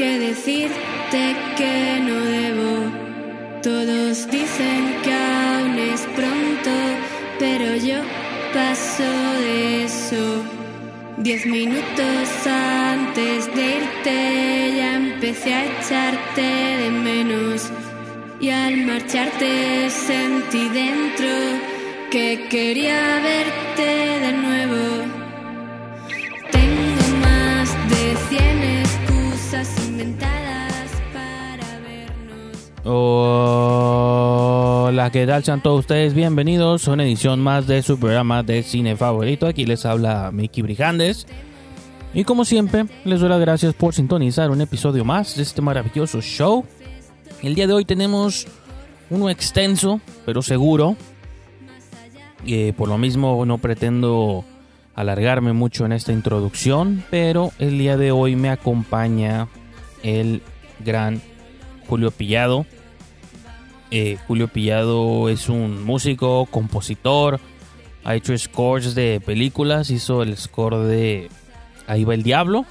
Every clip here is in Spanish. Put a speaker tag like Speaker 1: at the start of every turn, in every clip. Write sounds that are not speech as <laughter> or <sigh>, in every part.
Speaker 1: que decirte que no debo. Todos dicen que aún es pronto, pero yo paso de eso. Diez minutos antes de irte ya empecé a echarte de menos. Y al marcharte sentí dentro que quería verte de nuevo.
Speaker 2: Hola, ¿qué tal? Sean todos ustedes bienvenidos a una edición más de su programa de cine favorito. Aquí les habla Mickey Brijandes. Y como siempre, les doy las gracias por sintonizar un episodio más de este maravilloso show. El día de hoy tenemos uno extenso, pero seguro. Eh, por lo mismo no pretendo alargarme mucho en esta introducción, pero el día de hoy me acompaña el gran Julio Pillado. Eh, Julio Pillado es un músico, compositor, ha hecho scores de películas, hizo el score de Ahí va el diablo,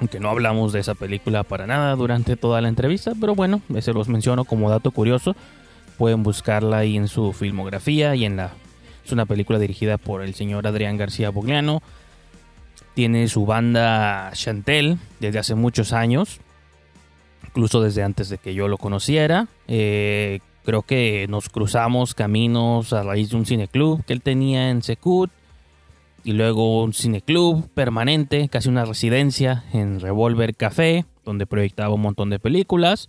Speaker 2: aunque no hablamos de esa película para nada durante toda la entrevista, pero bueno, se los menciono como dato curioso. Pueden buscarla ahí en su filmografía y en la... Es una película dirigida por el señor Adrián García Bogliano. Tiene su banda Chantel desde hace muchos años, incluso desde antes de que yo lo conociera. Eh, creo que nos cruzamos caminos a raíz de un cineclub que él tenía en Secut y luego un cineclub permanente, casi una residencia en Revolver Café, donde proyectaba un montón de películas.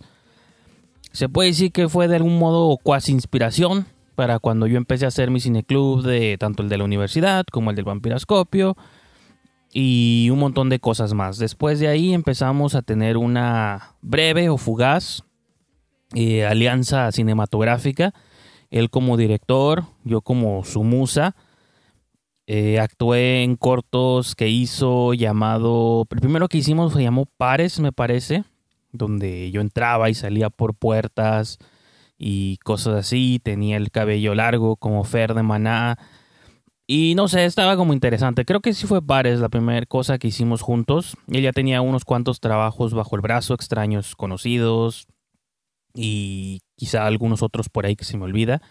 Speaker 2: Se puede decir que fue de algún modo cuasi inspiración para cuando yo empecé a hacer mi cineclub de tanto el de la universidad como el del vampiroscopio y un montón de cosas más. Después de ahí empezamos a tener una breve o fugaz eh, alianza cinematográfica. Él como director, yo como su musa eh, actué en cortos que hizo llamado. El primero que hicimos se llamó Pares, me parece. Donde yo entraba y salía por puertas y cosas así. Tenía el cabello largo como Fer de Maná. Y no sé, estaba como interesante. Creo que sí fue Pares la primera cosa que hicimos juntos. Él ya tenía unos cuantos trabajos bajo el brazo, extraños conocidos. Y quizá algunos otros por ahí que se me olvida.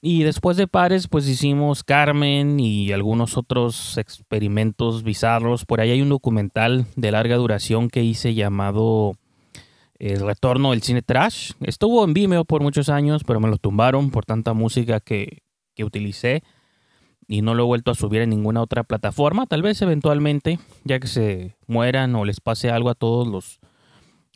Speaker 2: Y después de Pares, pues hicimos Carmen y algunos otros experimentos bizarros. Por ahí hay un documental de larga duración que hice llamado El retorno del cine trash. Estuvo en Vimeo por muchos años, pero me lo tumbaron por tanta música que, que utilicé. Y no lo he vuelto a subir en ninguna otra plataforma. Tal vez eventualmente, ya que se mueran o les pase algo a todos los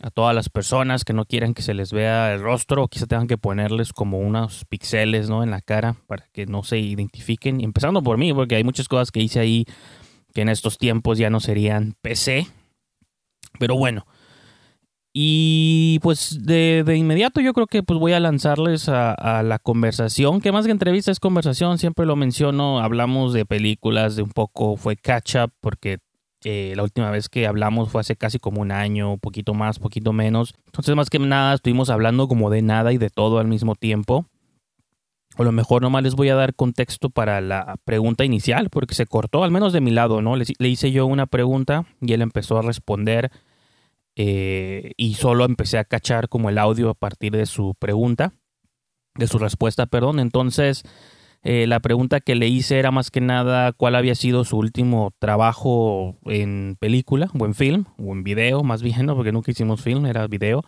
Speaker 2: a todas las personas que no quieran que se les vea el rostro, quizá tengan que ponerles como unos pixeles ¿no? en la cara para que no se identifiquen. empezando por mí, porque hay muchas cosas que hice ahí que en estos tiempos ya no serían PC. Pero bueno. Y pues de, de inmediato yo creo que pues voy a lanzarles a, la conversación, que más que entrevista es conversación, siempre lo menciono, hablamos de películas, de un poco fue catch up, porque eh, la última vez que hablamos fue hace casi como un año, poquito más, poquito menos. Entonces, más que nada, estuvimos hablando como de nada y de todo al mismo tiempo. O a lo mejor nomás les voy a dar contexto para la pregunta inicial, porque se cortó, al menos de mi lado, ¿no? Le hice yo una pregunta y él empezó a responder eh, y solo empecé a cachar como el audio a partir de su pregunta, de su respuesta, perdón. Entonces, eh, la pregunta que le hice era más que nada cuál había sido su último trabajo en película o en film o en video, más bien, ¿no? porque nunca hicimos film, era video.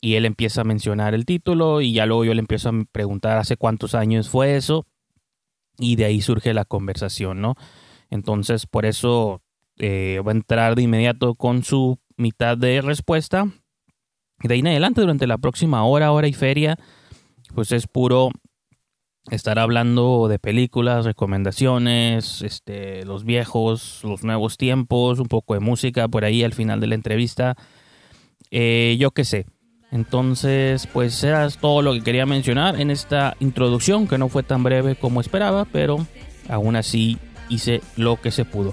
Speaker 2: Y él empieza a mencionar el título y ya luego yo le empiezo a preguntar hace cuántos años fue eso y de ahí surge la conversación, ¿no? Entonces, por eso eh, va a entrar de inmediato con su mitad de respuesta. De ahí en adelante, durante la próxima hora, hora y feria, pues es puro estar hablando de películas, recomendaciones, este, los viejos, los nuevos tiempos, un poco de música por ahí al final de la entrevista. Eh, yo qué sé. Entonces, pues era todo lo que quería mencionar en esta introducción, que no fue tan breve como esperaba, pero aún así hice lo que se pudo.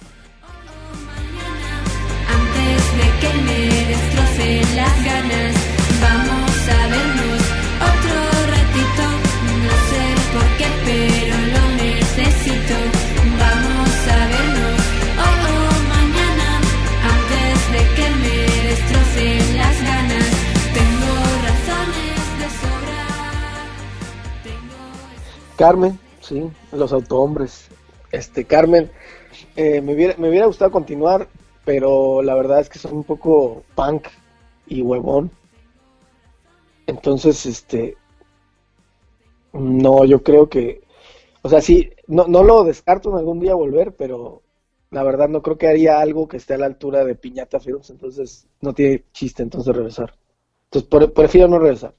Speaker 3: Carmen, sí, los autohombres. Este, Carmen, eh, me, hubiera, me hubiera gustado continuar, pero la verdad es que son un poco punk y huevón. Entonces, este, no, yo creo que, o sea, sí, no, no lo descarto en algún día volver, pero la verdad no creo que haría algo que esté a la altura de Piñata Films, entonces no tiene chiste entonces regresar. Entonces prefiero no regresar.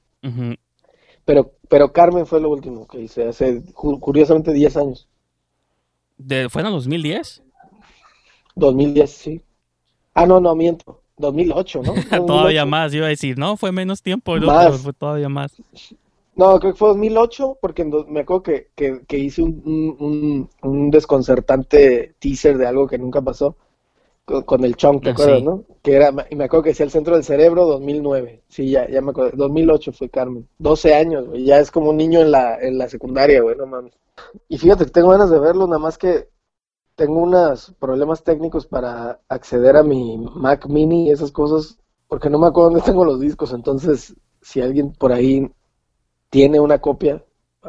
Speaker 3: Pero, pero Carmen fue lo último que hice hace cu- curiosamente 10 años.
Speaker 2: De, ¿Fue en el 2010?
Speaker 3: 2010, sí. Ah, no, no, miento. 2008, ¿no? <laughs>
Speaker 2: todavía
Speaker 3: 2008.
Speaker 2: más, iba a decir, no, fue menos tiempo, ¿no?
Speaker 3: Más.
Speaker 2: Fue todavía más.
Speaker 3: No, creo que fue 2008 porque do- me acuerdo que, que, que hice un- un desconcertante teaser de algo que nunca pasó con, con el Chong, ¿te
Speaker 2: Ah,
Speaker 3: acuerdas,
Speaker 2: sí.
Speaker 3: no? Que era, y me acuerdo que decía el centro del cerebro 2009. Sí, ya, ya me acuerdo. 2008 fue Carmen. 12 años, güey. Ya es como un niño en la, en la secundaria, güey, no mames. Y fíjate que tengo ganas de verlo, nada más que tengo unos problemas técnicos para acceder a mi Mac Mini y esas cosas, porque no me acuerdo dónde tengo los discos. Entonces, si alguien por ahí tiene una copia,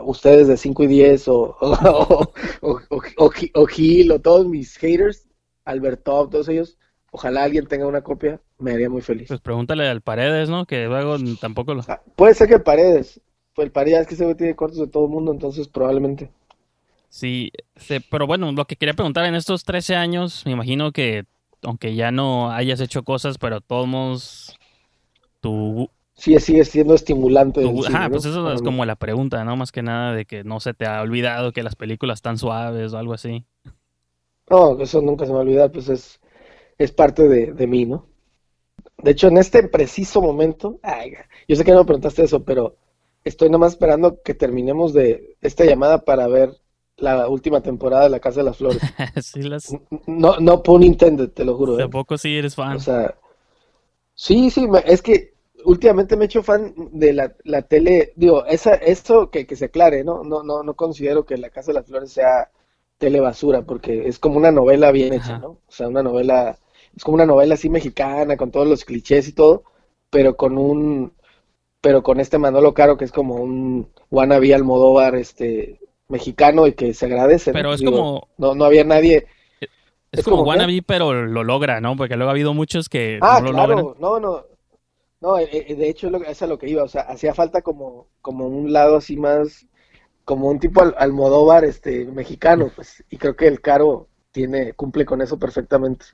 Speaker 3: ustedes de 5 y 10 o, <laughs> o, o, o, o- o Gil o todos mis haters, Albertov, todos ellos, ojalá alguien tenga una copia, me haría muy feliz.
Speaker 2: Pues pregúntale al Paredes, ¿no? Que luego tampoco lo...
Speaker 3: Ah, Puede ser que Paredes, pues el Paredes es que güey tiene cortos de todo el mundo, entonces probablemente.
Speaker 2: Sí, sí, pero bueno, lo que quería preguntar en estos 13 años, me imagino que aunque ya no hayas hecho cosas, pero todos tu,
Speaker 3: Sí, sigue siendo estimulante. el
Speaker 2: tu-
Speaker 3: cine,
Speaker 2: ajá, pues eso es como la pregunta, ¿no? Más que nada de que no se te ha olvidado que las películas están suaves o algo así.
Speaker 3: No, eso nunca se me va a olvidar, pues es, es parte de, de mí, ¿no? De hecho, en este preciso momento, ay, yo sé que no me preguntaste eso, pero estoy nomás esperando que terminemos de esta llamada para ver la última temporada de La Casa de las Flores. <laughs>
Speaker 2: Sí, las...
Speaker 3: No, no pun intended, te lo juro, ¿eh?
Speaker 2: Tampoco sí eres fan.
Speaker 3: O sea, sí, sí, es que últimamente me he hecho fan de la, la tele, digo, esa, esto que, que se aclare, ¿no? No, no, no considero que La Casa de las Flores sea tele basura, porque es como una novela bien hecha,
Speaker 2: Ajá.
Speaker 3: ¿no? O sea, una novela, es como una novela así mexicana, con todos los clichés y todo, pero con un, pero con este Manolo Caro que es como un wannabe Almodóvar, este, mexicano y que se agradece, ¿no?
Speaker 2: Pero es
Speaker 3: Digo,
Speaker 2: como,
Speaker 3: no, no había nadie,
Speaker 2: es
Speaker 3: es
Speaker 2: como
Speaker 3: como, ¿qué?
Speaker 2: wannabe, pero lo logra, ¿no? Porque luego ha habido muchos que
Speaker 3: Ah,
Speaker 2: no lo logran.
Speaker 3: no, no, no, eh, eh, de hecho es a lo que iba, o sea, hacía falta como, como un lado así más, como un tipo al, Almodóvar, este, mexicano, pues, y creo que el Caro tiene, cumple con eso perfectamente.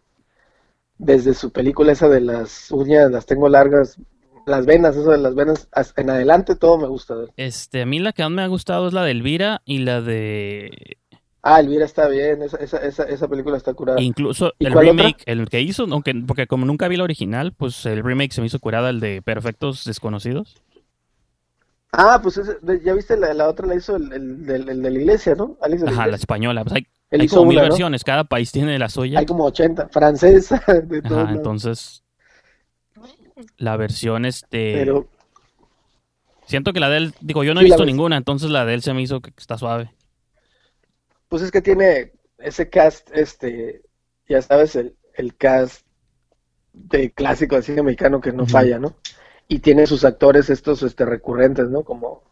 Speaker 3: Desde su película esa de las uñas, las tengo largas, las venas, eso de las venas, en adelante todo me gusta.
Speaker 2: Este, a mí la que más me ha gustado es la de Elvira y la de
Speaker 3: Ah, Elvira está bien, esa, esa, esa, esa película está curada.
Speaker 2: incluso
Speaker 3: ¿Y
Speaker 2: el
Speaker 3: otra?
Speaker 2: remake, el que hizo, aunque porque como nunca vi la original, pues el remake se me hizo curada el de Perfectos Desconocidos.
Speaker 3: Ah, pues ese- ya viste, la, la otra la hizo el, el, de la iglesia, ¿no? Alex de la
Speaker 2: Ajá, la española. Pues hay, como mil
Speaker 3: una, ¿no?
Speaker 2: versiones, cada país tiene la suya.
Speaker 3: Hay como 80, francesa, <laughs> de todos
Speaker 2: Ajá, entonces la versión este
Speaker 3: Pero,
Speaker 2: siento que la de él, digo, yo no he
Speaker 3: Sí,
Speaker 2: visto ninguna, entonces la de él se me hizo que está suave.
Speaker 3: pues es que tiene ese cast, este, ya sabes, el, el cast de clásico de cine mexicano que no falla, ¿no? Y tiene sus actores estos, este, recurrentes, ¿no? Como,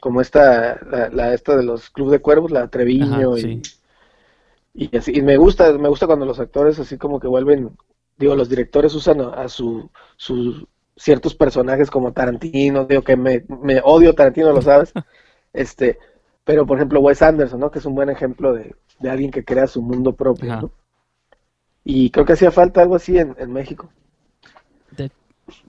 Speaker 3: como esta, la, la esta de los Club de Cuervos, la Treviño
Speaker 2: Ajá,
Speaker 3: y,
Speaker 2: sí.
Speaker 3: y así. Y me gusta, me gusta cuando los actores así como que vuelven, digo, los directores usan a, a su, sus ciertos personajes como Tarantino, digo que me, me odio Tarantino, lo sabes. <laughs> Este, pero por ejemplo Wes Anderson, ¿no? Que es un buen ejemplo de, de alguien que crea su mundo propio,
Speaker 2: Ajá.
Speaker 3: ¿no? Y creo que hacía falta algo así en, en México.
Speaker 2: De-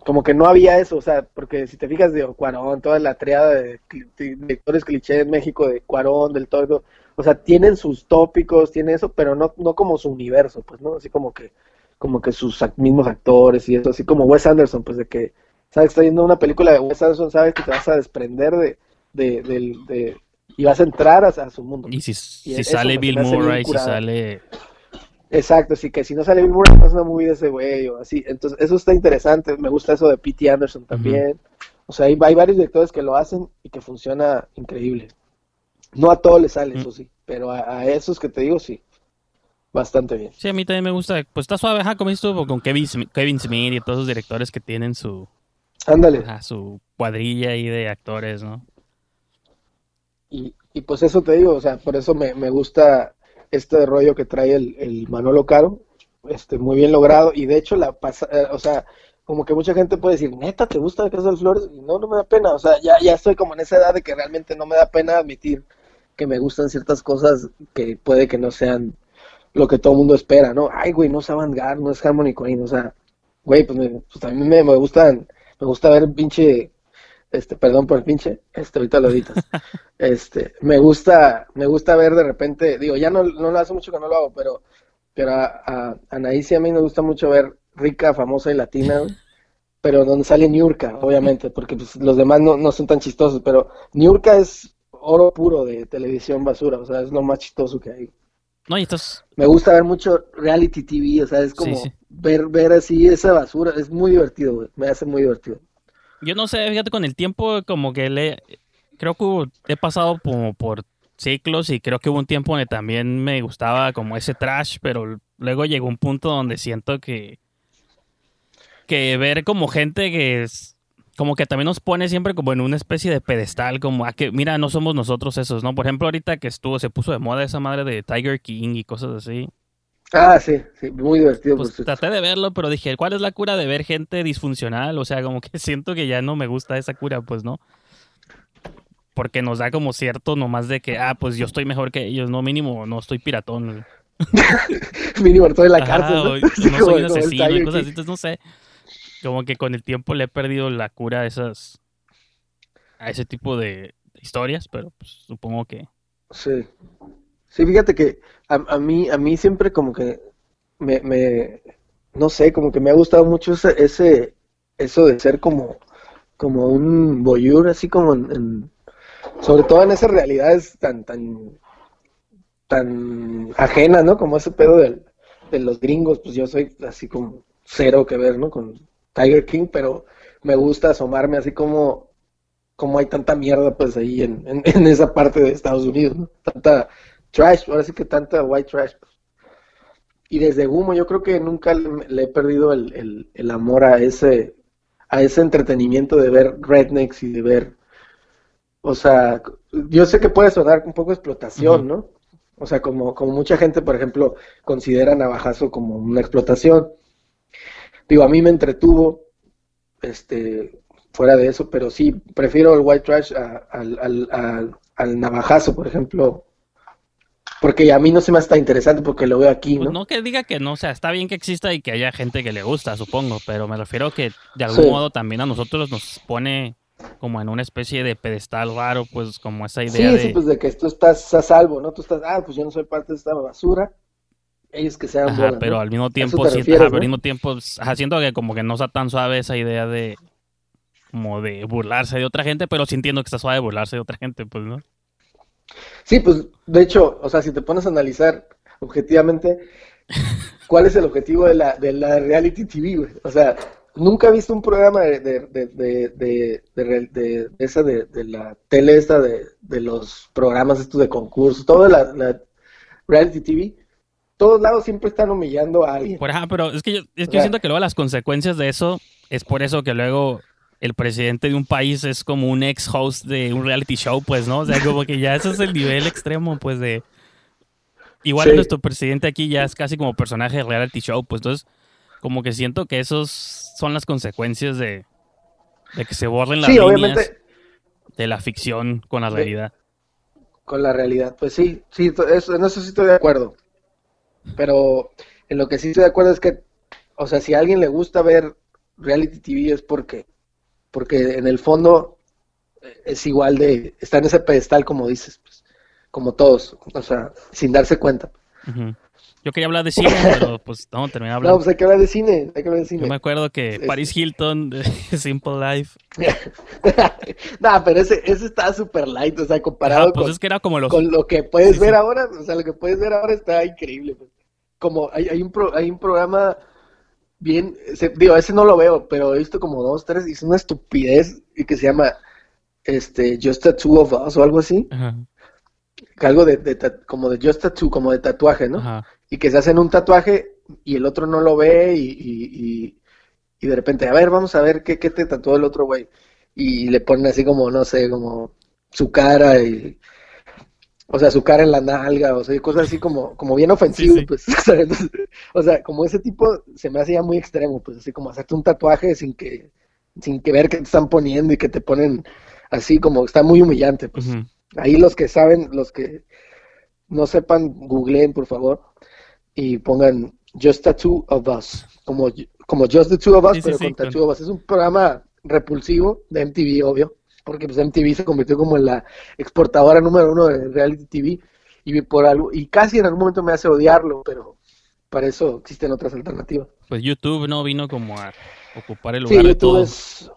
Speaker 3: Como que no había eso, o sea, porque si te fijas de Cuarón, toda la triada de de directores cliché en México, de Cuarón, del todo, o sea, tienen sus tópicos, tienen eso, pero no, no como su universo, pues, ¿no? Así como que, como que sus mismos actores y eso, así como Wes Anderson, pues de que, sabes, está viendo una película de Wes Anderson, sabes que te vas a desprender de, de, del- de- y vas a entrar a, a su mundo.
Speaker 2: Y si,
Speaker 3: Y
Speaker 2: si sale Bill Murray, si sale
Speaker 3: Exacto, así que si no sale Bill Murray, no es una movie de ese güey o así. Entonces, eso está interesante. Me gusta eso de P.T. Anderson también. O sea, hay, hay varios directores que lo hacen y que funciona increíble. No a todos les sale,
Speaker 2: Mm.
Speaker 3: eso sí, pero a, a esos que te digo, sí. Bastante bien.
Speaker 2: Sí, a mí también me gusta, pues está suave, ajá, como tú, con Kevin, Smi- Kevin Smith y todos esos directores que tienen su,
Speaker 3: Ándale.
Speaker 2: su cuadrilla ahí de actores, ¿no?
Speaker 3: Y, y pues eso te digo, o sea, por eso me, me gusta este rollo que trae el, el Manolo Caro, este, muy bien logrado, y de hecho la pasa, eh, o sea, como que mucha gente puede decir, neta, ¿te gusta Casa de Flores? Y no, no me da pena, o sea, ya, ya estoy como en esa edad de que realmente no me da pena admitir que me gustan ciertas cosas que puede que no sean lo que todo el mundo espera, ¿no? Ay, güey, no es Avantgarde, no es Harmony Queen, o sea, güey, pues, me, pues mí me, me gustan, me gusta ver pinche, este, perdón por el pinche, este, ahorita lo editas, <laughs> este, me gusta, me gusta ver de repente, digo, ya no, no lo hace mucho que no lo hago, pero, pero a, a, a Anaís y a mí nos gusta mucho ver rica, famosa y latina, güey, <laughs> pero donde sale Niurka, obviamente, porque pues, los demás no, no son tan chistosos, pero Niurka es oro puro de televisión basura, o sea, es lo más chistoso que hay.
Speaker 2: No, y estás...
Speaker 3: Me gusta ver mucho reality TV, o sea, es como
Speaker 2: Sí, sí.
Speaker 3: ver ver así esa basura, es muy divertido, güey, me hace muy divertido.
Speaker 2: Yo no sé, fíjate, con el tiempo como que le... Creo que he pasado como por ciclos y creo que hubo un tiempo donde también me gustaba como ese trash, pero luego llegó un punto donde siento que... Que ver como gente que es... Como que también nos pone siempre como en una especie de pedestal, como a que, mira, no somos nosotros esos, ¿no? Por ejemplo, ahorita que estuvo, se puso de moda esa madre de Tiger King y cosas así.
Speaker 3: Ah, sí, sí, muy divertido.
Speaker 2: Pues traté de verlo, pero dije, ¿cuál es la cura de ver gente disfuncional? O sea, como que <laughs> siento que ya no me gusta esa cura, pues, ¿no? Porque nos da como cierto nomás de que, ah, pues yo estoy mejor que ellos, no mínimo, no estoy piratón. <laughs>
Speaker 3: mínimo estoy en la
Speaker 2: Ajá,
Speaker 3: cárcel, ¿no? <laughs>
Speaker 2: no soy un asesino y cosas así, entonces no sé. Como que con el tiempo le he perdido la cura a esas, a ese tipo de historias, pero pues supongo que...
Speaker 3: Sí. Sí, fíjate que a, a mí, a mí siempre como que me, me, no sé, como que me ha gustado mucho ese, ese, eso de ser como, como un voyeur, así como en, sobre todo en esas realidades tan, tan, tan ajenas, ¿no? Como ese pedo del- de los gringos, pues yo soy así como cero que ver, ¿no? Con Tiger King, pero me gusta asomarme así como, como hay tanta mierda pues ahí en, en, en esa parte de Estados Unidos, ¿no? Tanta trash, ahora sí que tanta white trash. pues. Y desde Humo yo creo que nunca le, le he perdido el, el, el amor a ese, a ese entretenimiento de ver rednecks y de ver, o sea, yo sé que puede sonar un poco explotación. ¿no? O sea, como, como mucha gente, por ejemplo, considera Navajazo como una explotación. Digo, a mí me entretuvo, este, fuera de eso, pero sí, prefiero el white trash a- al, al, al- al Navajazo, por ejemplo, porque a mí no se me hace tan interesante porque lo veo aquí,
Speaker 2: Pues
Speaker 3: ¿no?
Speaker 2: no que diga que no, o sea, está bien que exista y que haya gente que le gusta, supongo, pero me refiero que de algún
Speaker 3: Sí.
Speaker 2: modo también a nosotros nos pone como en una especie de pedestal raro, pues como esa
Speaker 3: Sí,
Speaker 2: idea
Speaker 3: sí,
Speaker 2: de...
Speaker 3: pues de que tú estás a salvo, ¿no? Tú estás, ah, pues yo no soy parte de esta basura, ellos que sean
Speaker 2: Ajá, pero
Speaker 3: ¿no?
Speaker 2: al mismo tiempo, sí,
Speaker 3: refieres,
Speaker 2: ajá,
Speaker 3: ¿no?
Speaker 2: al mismo tiempo, pues, que como que no está tan suave esa idea de como de burlarse de otra gente, pero sí entiendo que está suave burlarse de otra gente, pues, ¿no?
Speaker 3: Sí, pues de hecho, o sea, si te pones a analizar objetivamente, ¿cuál es el objetivo de la, de la reality TV, güey? O sea, nunca he visto un programa de, de, de, esa de, de la tele esta de, de los programas estos de concursos, toda la, la reality TV, todos lados siempre están humillando a alguien.
Speaker 2: Por, ajá, pero es que yo, es
Speaker 3: O
Speaker 2: que yo siento que luego las consecuencias de eso es por eso que luego el presidente de un país es como un ex host de un reality show, pues, ¿no? O sea, como que ya ese es el nivel extremo, pues, de... Igual
Speaker 3: Sí.
Speaker 2: nuestro presidente aquí ya es casi como personaje de reality show, pues, entonces, como que siento que esos son las consecuencias de, de que se borren las
Speaker 3: Sí,
Speaker 2: líneas
Speaker 3: obviamente
Speaker 2: de la ficción con la
Speaker 3: Sí.
Speaker 2: realidad.
Speaker 3: con la realidad. Pues sí, sí, eso, en eso sí estoy de acuerdo. Pero en lo que sí estoy de acuerdo es que, o sea, si a alguien le gusta ver reality TV es porque, porque en el fondo eh, es igual de, está en ese pedestal como dices, pues, como todos, o sea, sin darse cuenta.
Speaker 2: Yo quería hablar de cine, <laughs> pero pues no, terminé
Speaker 3: No,
Speaker 2: hablando.
Speaker 3: pues hay que hablar de cine, hay que hablar de
Speaker 2: Yo me
Speaker 3: cine.
Speaker 2: acuerdo que Paris Hilton <laughs> de Simple Life. <laughs>
Speaker 3: no, pero ese, ese está súper light, o sea, comparado
Speaker 2: pues
Speaker 3: con,
Speaker 2: es que era como los
Speaker 3: con lo que puedes
Speaker 2: Sí,
Speaker 3: ver
Speaker 2: sí.
Speaker 3: ahora, o sea, lo que puedes ver ahora está increíble. pues. Como hay, hay un pro- hay un programa bien, se- digo, ese no lo veo, pero he visto como dos, tres, y es una estupidez y que se llama este Just a Two of Us o algo así,
Speaker 2: Ajá,
Speaker 3: algo de, de como de Just a Two, como de tatuaje, ¿no?
Speaker 2: ajá.
Speaker 3: Y que se hacen un tatuaje y el otro no lo ve y, y, y- y de repente, a ver, vamos a ver qué, qué te tatuó el otro güey. Y le ponen así como, no sé, como su cara y, o sea, su cara en la nalga, o sea, cosas así como, como bien
Speaker 2: Sí, sí.
Speaker 3: pues, <laughs> o sea, entonces, o sea, como ese tipo se me hace ya muy extremo, pues, así como hacerte un tatuaje sin que, sin que ver qué te están poniendo y que te ponen así como, está muy humillante, pues. Ahí los que saben, los que no sepan, googleen, por favor, y pongan Just the Two of Us, como, como Just the Two of Us,
Speaker 2: Sí,
Speaker 3: pero con The Two of Us. Es un programa repulsivo de MTV, obvio, porque pues MTV se convirtió como en la exportadora número uno de reality TV, y por algo, y casi en algún momento me hace odiarlo, pero para eso existen otras alternativas.
Speaker 2: Pues YouTube no vino como a ocupar el
Speaker 3: Sí,
Speaker 2: lugar de todo.
Speaker 3: es,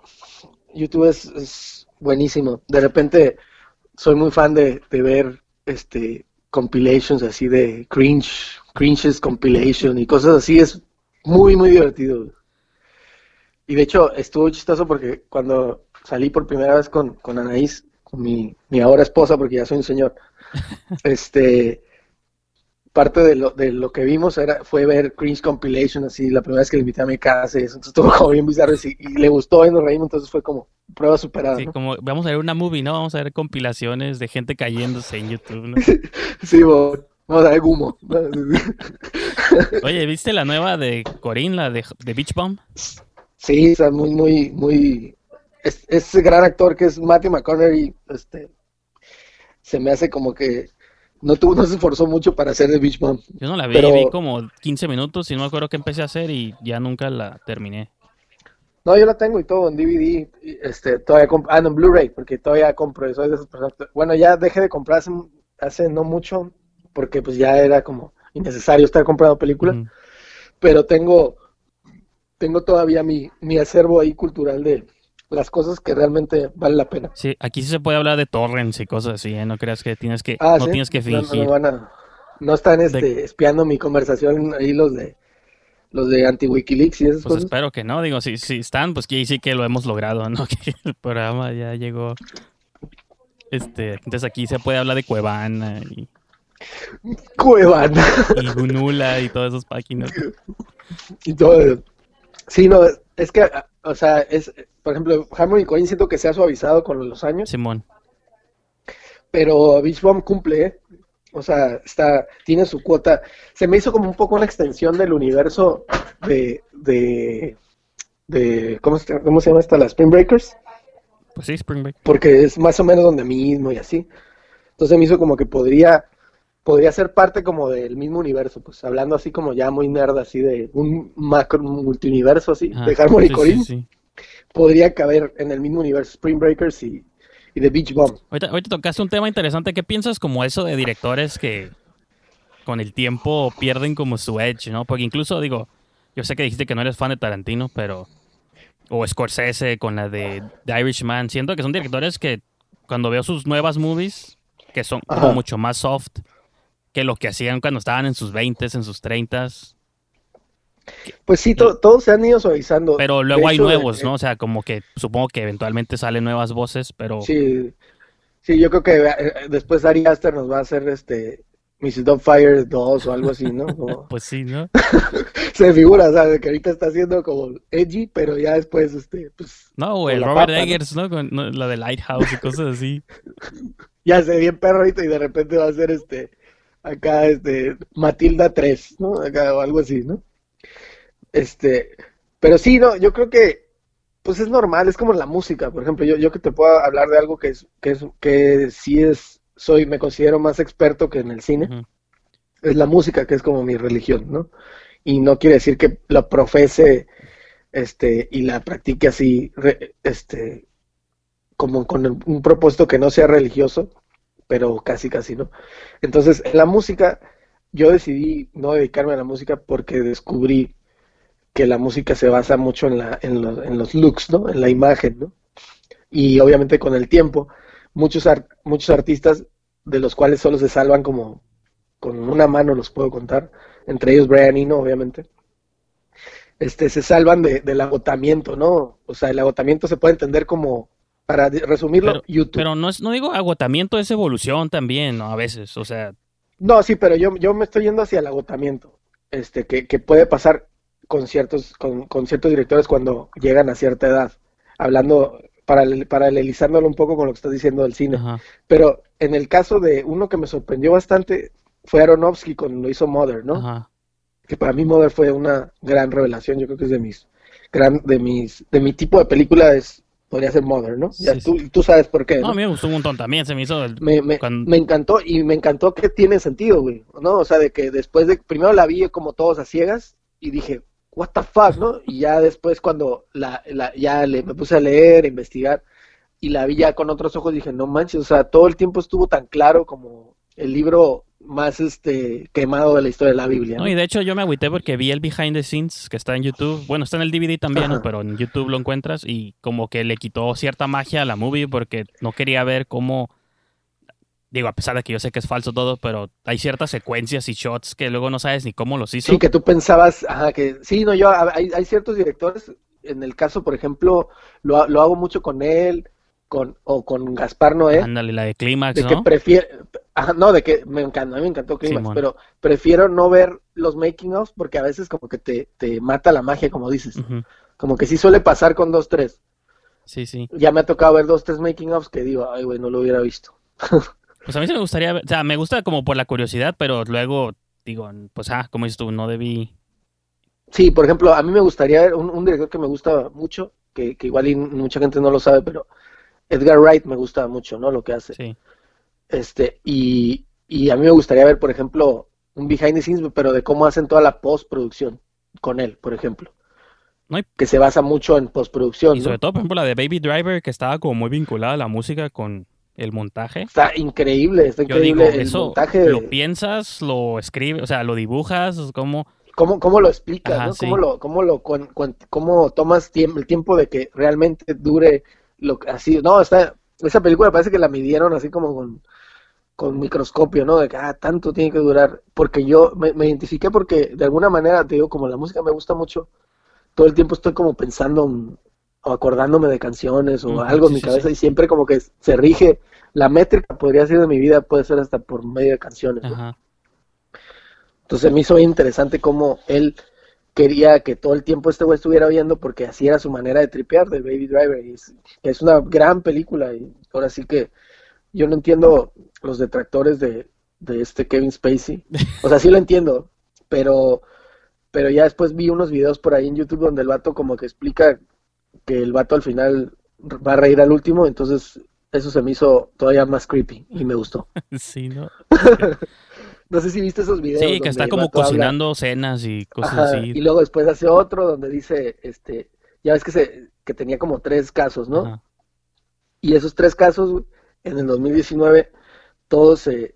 Speaker 3: YouTube es, es buenísimo. De repente soy muy fan de, de ver este compilations así de cringe, cringes compilation y cosas así. Es muy, muy divertido. Y de hecho estuvo chistoso porque cuando salí por primera vez con, con Anaís, con mi, mi ahora esposa, porque ya soy un señor, <laughs> este parte de lo, de lo que vimos era, fue ver Cringe Compilation, así, la primera vez que le invité a mi casa y eso, entonces estuvo como bien bizarro y, y le gustó y nos reímos, entonces fue como prueba superada,
Speaker 2: Sí,
Speaker 3: ¿no?
Speaker 2: como vamos a ver una movie, ¿no? Vamos a ver compilaciones de gente cayéndose en YouTube, ¿no? <laughs>
Speaker 3: Sí, bo- vamos a ver Gumo.
Speaker 2: Oye, ¿viste la nueva de Corinne, la de, de Beach Bomb?
Speaker 3: Sí, o sea, muy, muy, muy, es, ese gran actor que es Matthew McConaughey, este, se me hace como que no tuvo, no se esforzó mucho para hacer de Beach Bomb.
Speaker 2: Yo no la vi,
Speaker 3: Pero-
Speaker 2: vi como 15 minutos y no me acuerdo qué empecé a hacer y ya nunca la terminé.
Speaker 3: No, yo la tengo y todo en DVD, y, este, todavía ah, no, en Blu-ray, porque todavía compro, soy de esas personas. Bueno, ya dejé de comprar hace, hace no mucho, porque pues ya era como innecesario estar comprando películas, pero tengo, tengo todavía mi, mi acervo ahí cultural de las cosas que realmente vale la pena.
Speaker 2: Sí, aquí sí se puede hablar de torrents y cosas así, ¿eh? No creas que tienes que,
Speaker 3: Ah,
Speaker 2: no
Speaker 3: ¿sí?
Speaker 2: tienes que
Speaker 3: No, no,
Speaker 2: fingir.
Speaker 3: no van a- no están este, espiando mi conversación ahí los de los de anti-Wikileaks y esas
Speaker 2: Pues
Speaker 3: cosas.
Speaker 2: espero que no, digo, si, si están, pues que sí que lo hemos logrado, ¿no? <laughs> Que el programa ya llegó. Este, entonces aquí se puede hablar de Cuevana y,
Speaker 3: Cuevana.
Speaker 2: y Gunula y todas esas páginas. <laughs>
Speaker 3: y todo eso. Sí, no, es que, o sea, es, por ejemplo, Harmony Coin siento que se ha suavizado con los años,
Speaker 2: Simón.
Speaker 3: pero Beach Bomb cumple, ¿eh? O sea, está, tiene su cuota. Se me hizo como un poco una extensión del universo de, de, de ¿cómo, se- cómo se llama esta? Las Spring Breakers,
Speaker 2: Pues sí, Spring Break.
Speaker 3: porque es más o menos donde mismo y así. Entonces me hizo como que podría, podría ser parte como del mismo universo, pues hablando así como ya muy nerd, así de un macro multiuniverso así,
Speaker 2: Ajá,
Speaker 3: de Harmony
Speaker 2: sí,
Speaker 3: Corinne.
Speaker 2: sí, sí.
Speaker 3: Podría caber en el mismo universo Spring Breakers y, y The Beach Bomb.
Speaker 2: Ahorita, ahorita tocaste un tema interesante. ¿Qué piensas como eso de directores que con el tiempo pierden como su edge, ¿no? Porque incluso, digo, yo sé que dijiste que no eres fan de Tarantino, pero... O Scorsese con la de The Irishman. Siento que son directores que cuando veo sus nuevas movies, que son como mucho más soft que lo que hacían cuando estaban en sus 20s, en sus 30s.
Speaker 3: Pues sí, to- todos se han ido suavizando.
Speaker 2: Pero luego
Speaker 3: De
Speaker 2: hay
Speaker 3: hecho,
Speaker 2: nuevos, ¿no? O sea, como que supongo que eventualmente salen nuevas voces, pero...
Speaker 3: Sí, sí, yo creo que eh, después Ari Aster nos va a hacer este Mrs. Doubtfire 2 o algo así, ¿no? Como- <laughs>
Speaker 2: Pues sí, ¿no? <laughs>
Speaker 3: se figura, o sea, que ahorita está haciendo como edgy, pero ya después, este, pues,
Speaker 2: No, güey, Robert
Speaker 3: papa, ¿no?
Speaker 2: Eggers, ¿no? Con no, la de Lighthouse y cosas así. <laughs>
Speaker 3: ya se bien perro ahorita y de repente va a ser este, acá, este, Matilda 3, ¿no? Acá, o algo así, ¿no? Este, pero sí, no, yo creo que, pues es normal, es como la música, por ejemplo, yo, yo que te puedo hablar de algo que es, que es, que sí es, soy, me considero más experto que en el cine, es la música, que es como mi religión, ¿no? Y no quiere decir que la profese, este, y la practique así, re- este, como con un propósito que no sea religioso, pero casi, casi, ¿no? Entonces, en la música, yo decidí no dedicarme a la música porque descubrí que la música se basa mucho en la, en los, en los looks, ¿no? En la imagen, ¿no? Y obviamente con el tiempo, muchos, ar- muchos artistas de los cuales solo se salvan como con una mano, los puedo contar, entre ellos Brian Eno, obviamente, este, se salvan de, del agotamiento, ¿no? O sea, el agotamiento se puede entender como, para resumirlo,
Speaker 2: Pero,
Speaker 3: YouTube.
Speaker 2: pero no, es, no digo agotamiento, es evolución también, ¿no? A veces, o sea,
Speaker 3: No, sí, pero yo, yo me estoy yendo hacia el agotamiento, este, que, que puede pasar con ciertos, con, con ciertos directores cuando llegan a cierta edad. Hablando paralel- paralelizándolo un poco con lo que estás diciendo del cine.
Speaker 2: Ajá.
Speaker 3: Pero en el caso de uno que me sorprendió bastante fue Aronofsky cuando hizo Mother, ¿no?
Speaker 2: Ajá.
Speaker 3: Que para mí Mother fue una gran revelación. Yo creo que es de mis, gran, de mis, de mi tipo de película es, podría ser Mother, ¿no? Ya
Speaker 2: Sí,
Speaker 3: tú, tú sabes por qué,
Speaker 2: No,
Speaker 3: ¿no?
Speaker 2: a mí me gustó un montón también. Se me hizo. el-
Speaker 3: Me, me,
Speaker 2: cuando-
Speaker 3: me encantó y me encantó que tiene sentido, güey, ¿no? O sea, de que después de, primero la vi como todos a ciegas y dije, what the fuck, ¿no? Y ya después cuando la, la ya le, me puse a leer, a investigar y la vi ya con otros ojos, dije, no manches, o sea, todo el tiempo estuvo tan claro como el libro más este quemado de la historia de la Biblia,
Speaker 2: No,
Speaker 3: ¿no?
Speaker 2: y de hecho yo me agüité porque vi el behind the scenes que está en YouTube. Bueno, está en el DVD también, pero en YouTube lo encuentras y como que le quitó cierta magia a la movie porque no quería ver cómo... Digo, a pesar de que yo sé que es falso todo, pero hay ciertas secuencias y shots que luego no sabes ni cómo los hizo.
Speaker 3: Sí, que tú pensabas, ajá, que sí, no, yo, hay, hay ciertos directores, en el caso, por ejemplo, lo, lo hago mucho con él, con, o con Gaspar Noé,
Speaker 2: Ándale, la de Clímax,
Speaker 3: de que prefiero, ajá, no, de que me encanta, a mí me encantó Clímax, pero prefiero no ver los making ofs porque a veces como que te, te mata la magia, como dices, como que sí suele pasar con dos, tres,
Speaker 2: Sí, sí.
Speaker 3: ya me ha tocado ver dos, tres making ofs que digo, ay, güey, no lo hubiera visto. <laughs>
Speaker 2: Pues a mí sí me gustaría ver, o sea, me gusta como por la curiosidad, pero luego digo, pues ah, como dices tú, no debí...
Speaker 3: Sí, por ejemplo, a mí me gustaría ver un, un director que me gusta mucho, que, que igual y mucha gente no lo sabe, pero Edgar Wright me gusta mucho, ¿no? Lo que hace.
Speaker 2: Sí.
Speaker 3: Este, y, y a mí me gustaría ver, por ejemplo, un behind the scenes, pero de cómo hacen toda la postproducción con él, por ejemplo.
Speaker 2: No hay-
Speaker 3: Que se basa mucho en postproducción,
Speaker 2: Y
Speaker 3: ¿no?
Speaker 2: sobre todo, por ejemplo, la de Baby Driver, que estaba como muy vinculada a la música con el montaje.
Speaker 3: Está increíble, está
Speaker 2: Yo digo,
Speaker 3: increíble el
Speaker 2: eso
Speaker 3: montaje de
Speaker 2: lo piensas, lo escribes, o sea, lo dibujas, como...
Speaker 3: cómo, cómo lo explicas,
Speaker 2: Ajá,
Speaker 3: ¿no?
Speaker 2: sí.
Speaker 3: Cómo lo, cómo lo, cómo tomas tiempo, el tiempo de que realmente dure lo así, no, está, esa película parece que la midieron así como con, con microscopio, ¿no? De que, ah, tanto tiene que durar, porque yo me, me identifiqué porque de alguna manera, te digo, como la música me gusta mucho, todo el tiempo estoy como pensando en- o acordándome de canciones o algo en mi cabeza
Speaker 2: sí.
Speaker 3: y siempre como que se rige, la métrica podría ser de mi vida, puede ser hasta por medio de canciones. Entonces me hizo interesante cómo él quería que todo el tiempo este güey estuviera viendo porque así era su manera de tripear de Baby Driver. Y es, es una gran película y ahora sí que yo no entiendo los detractores de, de este Kevin Spacey. O sea, sí lo entiendo, pero, pero ya después vi unos videos por ahí en YouTube donde el vato como que explica que el vato al final va a reír al último, entonces eso se me hizo todavía más creepy y me gustó. <laughs>
Speaker 2: Sí, ¿no? <laughs>
Speaker 3: No sé si viste esos videos.
Speaker 2: Sí, que está como
Speaker 3: habla-
Speaker 2: cocinando cenas y cosas
Speaker 3: Ajá,
Speaker 2: así.
Speaker 3: y luego después hace otro donde dice, este, ya ves que se, que tenía como tres casos, ¿no?
Speaker 2: Ajá.
Speaker 3: Y esos tres casos, en el 2019, todos se,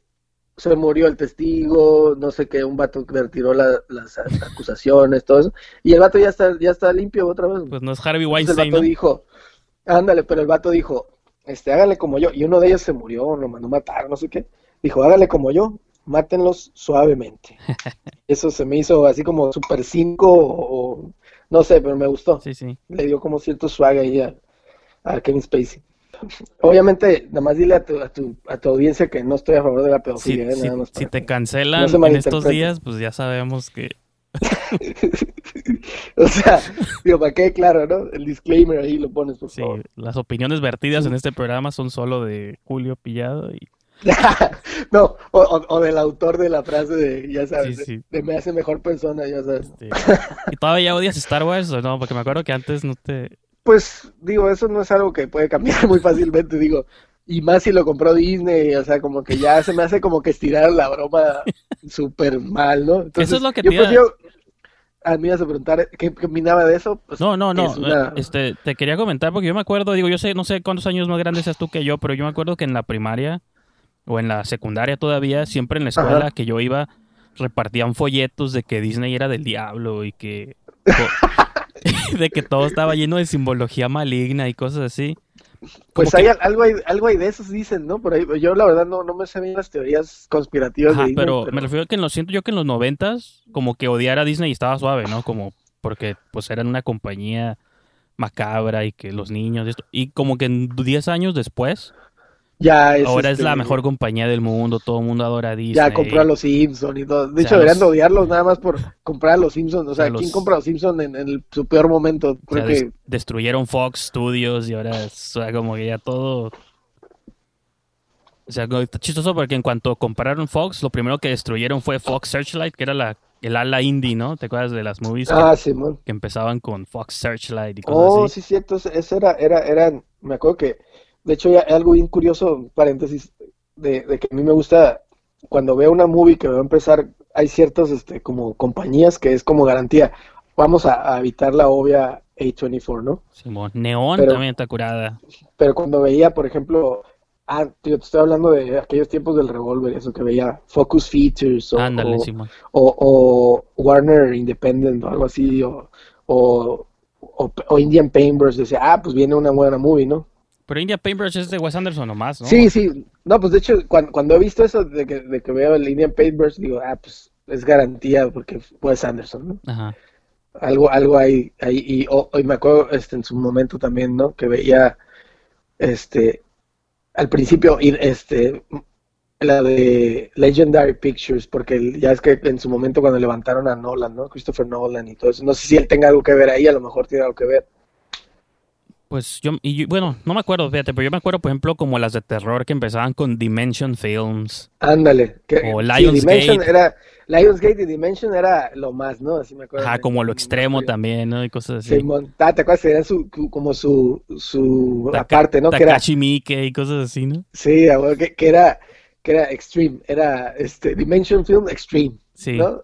Speaker 3: se murió el testigo, no sé qué, un vato que retiró la- las acusaciones, todo eso, y el vato ya está, ya está limpio otra vez.
Speaker 2: Pues no es Harvey
Speaker 3: Entonces el
Speaker 2: Weinstein,
Speaker 3: vato
Speaker 2: ¿no?
Speaker 3: dijo, ándale, pero el vato dijo, este, hágale como yo, y uno de ellos se murió, lo mandó matar, no sé qué, dijo, hágale como yo, mátenlos suavemente. <laughs> Eso se me hizo así como super 5 o, o- no sé, pero me gustó.
Speaker 2: Sí, sí.
Speaker 3: Le dio como cierto swag ahí a, a Kevin Spacey. Obviamente, nada más dile a tu, a tu, a tu audiencia que no estoy a favor de la
Speaker 2: Si,
Speaker 3: pedofilia, eh,
Speaker 2: si-
Speaker 3: nada más
Speaker 2: si te cancelan
Speaker 3: no
Speaker 2: en estos días, pues ya sabemos que... <laughs>
Speaker 3: o sea, digo, para que claro, ¿no? El disclaimer ahí lo pones, por
Speaker 2: Sí,
Speaker 3: favor.
Speaker 2: las opiniones vertidas en este programa son solo de Julio Pillado y... <laughs>
Speaker 3: no, o, o- o del autor de la frase de, ya sabes,
Speaker 2: Sí, sí.
Speaker 3: de, de me hace mejor persona, ya sabes.
Speaker 2: este, ¿Y todavía odias Star Wars o no? Porque me acuerdo que antes no te...
Speaker 3: Pues, digo, eso no es algo que puede cambiar <laughs> muy fácilmente, digo. Y más si lo compró Disney, o sea, como que ya se me hace como que estirar la broma <laughs> súper mal, ¿no? Entonces,
Speaker 2: Eso es lo que
Speaker 3: yo
Speaker 2: te
Speaker 3: prefiero... Ah, me ibas a preguntar, ¿qué, opinaba de eso? Pues,
Speaker 2: No, no, no.
Speaker 3: es una-
Speaker 2: eh, Este, te quería comentar porque yo me acuerdo, digo, yo sé, no sé cuántos años más grande seas tú que yo, pero yo me acuerdo que en la primaria o en la secundaria todavía, siempre en la escuela
Speaker 3: Ajá.
Speaker 2: que yo iba, repartían folletos de que Disney era del diablo y que... <laughs> <laughs> de que todo estaba lleno de simbología maligna y cosas así.
Speaker 3: Pues hay al- algo, hay, algo hay de esos, dicen, ¿no? Por ahí, yo la verdad no, no me sé bien las teorías conspirativas
Speaker 2: Ajá,
Speaker 3: de Disney,
Speaker 2: pero,
Speaker 3: pero-
Speaker 2: me refiero a que en lo siento yo que en los noventas, como que odiar a Disney estaba suave, ¿no? Como porque pues eran una compañía macabra y que los niños y esto. Y como que en 10 años después,
Speaker 3: Ya es,
Speaker 2: Ahora es
Speaker 3: este,
Speaker 2: la mejor compañía del mundo, todo el mundo adora a Disney.
Speaker 3: Ya compró a los Simpsons y todo. De hecho, deberían
Speaker 2: los-
Speaker 3: de odiarlos nada más por comprar a los Simpsons. O sea,
Speaker 2: los-
Speaker 3: ¿quién compra a los Simpsons en, en el- su peor momento?
Speaker 2: O sea,
Speaker 3: Creo que
Speaker 2: destruyeron Fox Studios y ahora o sea, como que ya todo... O sea, está chistoso porque en cuanto compraron Fox, lo primero que destruyeron fue Fox Searchlight, que era la, el ala indie, ¿no? ¿Te acuerdas de las movies que,
Speaker 3: Ah, Simón.
Speaker 2: que empezaban con Fox Searchlight y cosas
Speaker 3: Oh,
Speaker 2: así?
Speaker 3: sí, cierto. Ese era, era, eran, me acuerdo que, de hecho, ya algo bien curioso, paréntesis, de, de que a mí me gusta, cuando veo una movie que va a empezar, hay ciertas, este, como compañías que es como garantía, vamos a, a evitar la obvia A24, ¿no?
Speaker 2: Simón. Neón
Speaker 3: Pero-
Speaker 2: también está curada.
Speaker 3: Pero cuando veía, por ejemplo, ah, tío, te estoy hablando de aquellos tiempos del revólver, eso que veía Focus Features o,
Speaker 2: Ándale,
Speaker 3: o,
Speaker 2: Simón.
Speaker 3: o- o Warner Independent o algo así, o- o Indian Paintbrush, decía, ah, pues viene una buena movie, ¿no?
Speaker 2: Pero India Paintbrush es de Wes Anderson nomás, ¿no?
Speaker 3: Sí, sí, no, pues de hecho, cuando, cuando he visto eso de que, de que veo el Indian Paintbrush, digo, ah, pues es garantía porque Wes Anderson, ¿no?
Speaker 2: Ajá.
Speaker 3: Algo, algo ahí, ahí y, o- y me acuerdo este, en su momento también, ¿no? Que veía, este, al principio, este, la de Legendary Pictures, porque ya es que en su momento cuando levantaron a Nolan, ¿no? Christopher Nolan y todo eso, no sé si él tenga algo que ver ahí, a lo mejor tiene algo que ver.
Speaker 2: Pues yo, y yo- bueno, no me acuerdo, fíjate, pero yo me acuerdo, por ejemplo, como las de terror que empezaban con Dimension Films.
Speaker 3: Ándale, que
Speaker 2: O
Speaker 3: sí,
Speaker 2: Lionsgate.
Speaker 3: Dimension era, Lionsgate y Dimension era lo más, ¿no? Así me acuerdo.
Speaker 2: Ajá, como lo extremo también, ¿no? Y cosas así.
Speaker 3: Simón, ah, ¿te acuerdas? Era su, como su, su
Speaker 2: Taka-
Speaker 3: aparte, ¿no?
Speaker 2: Takashi Miike y cosas así, ¿no?
Speaker 3: sí, que era, que era Extreme, era este Dimension Film Extreme,
Speaker 2: Sí.
Speaker 3: ¿no?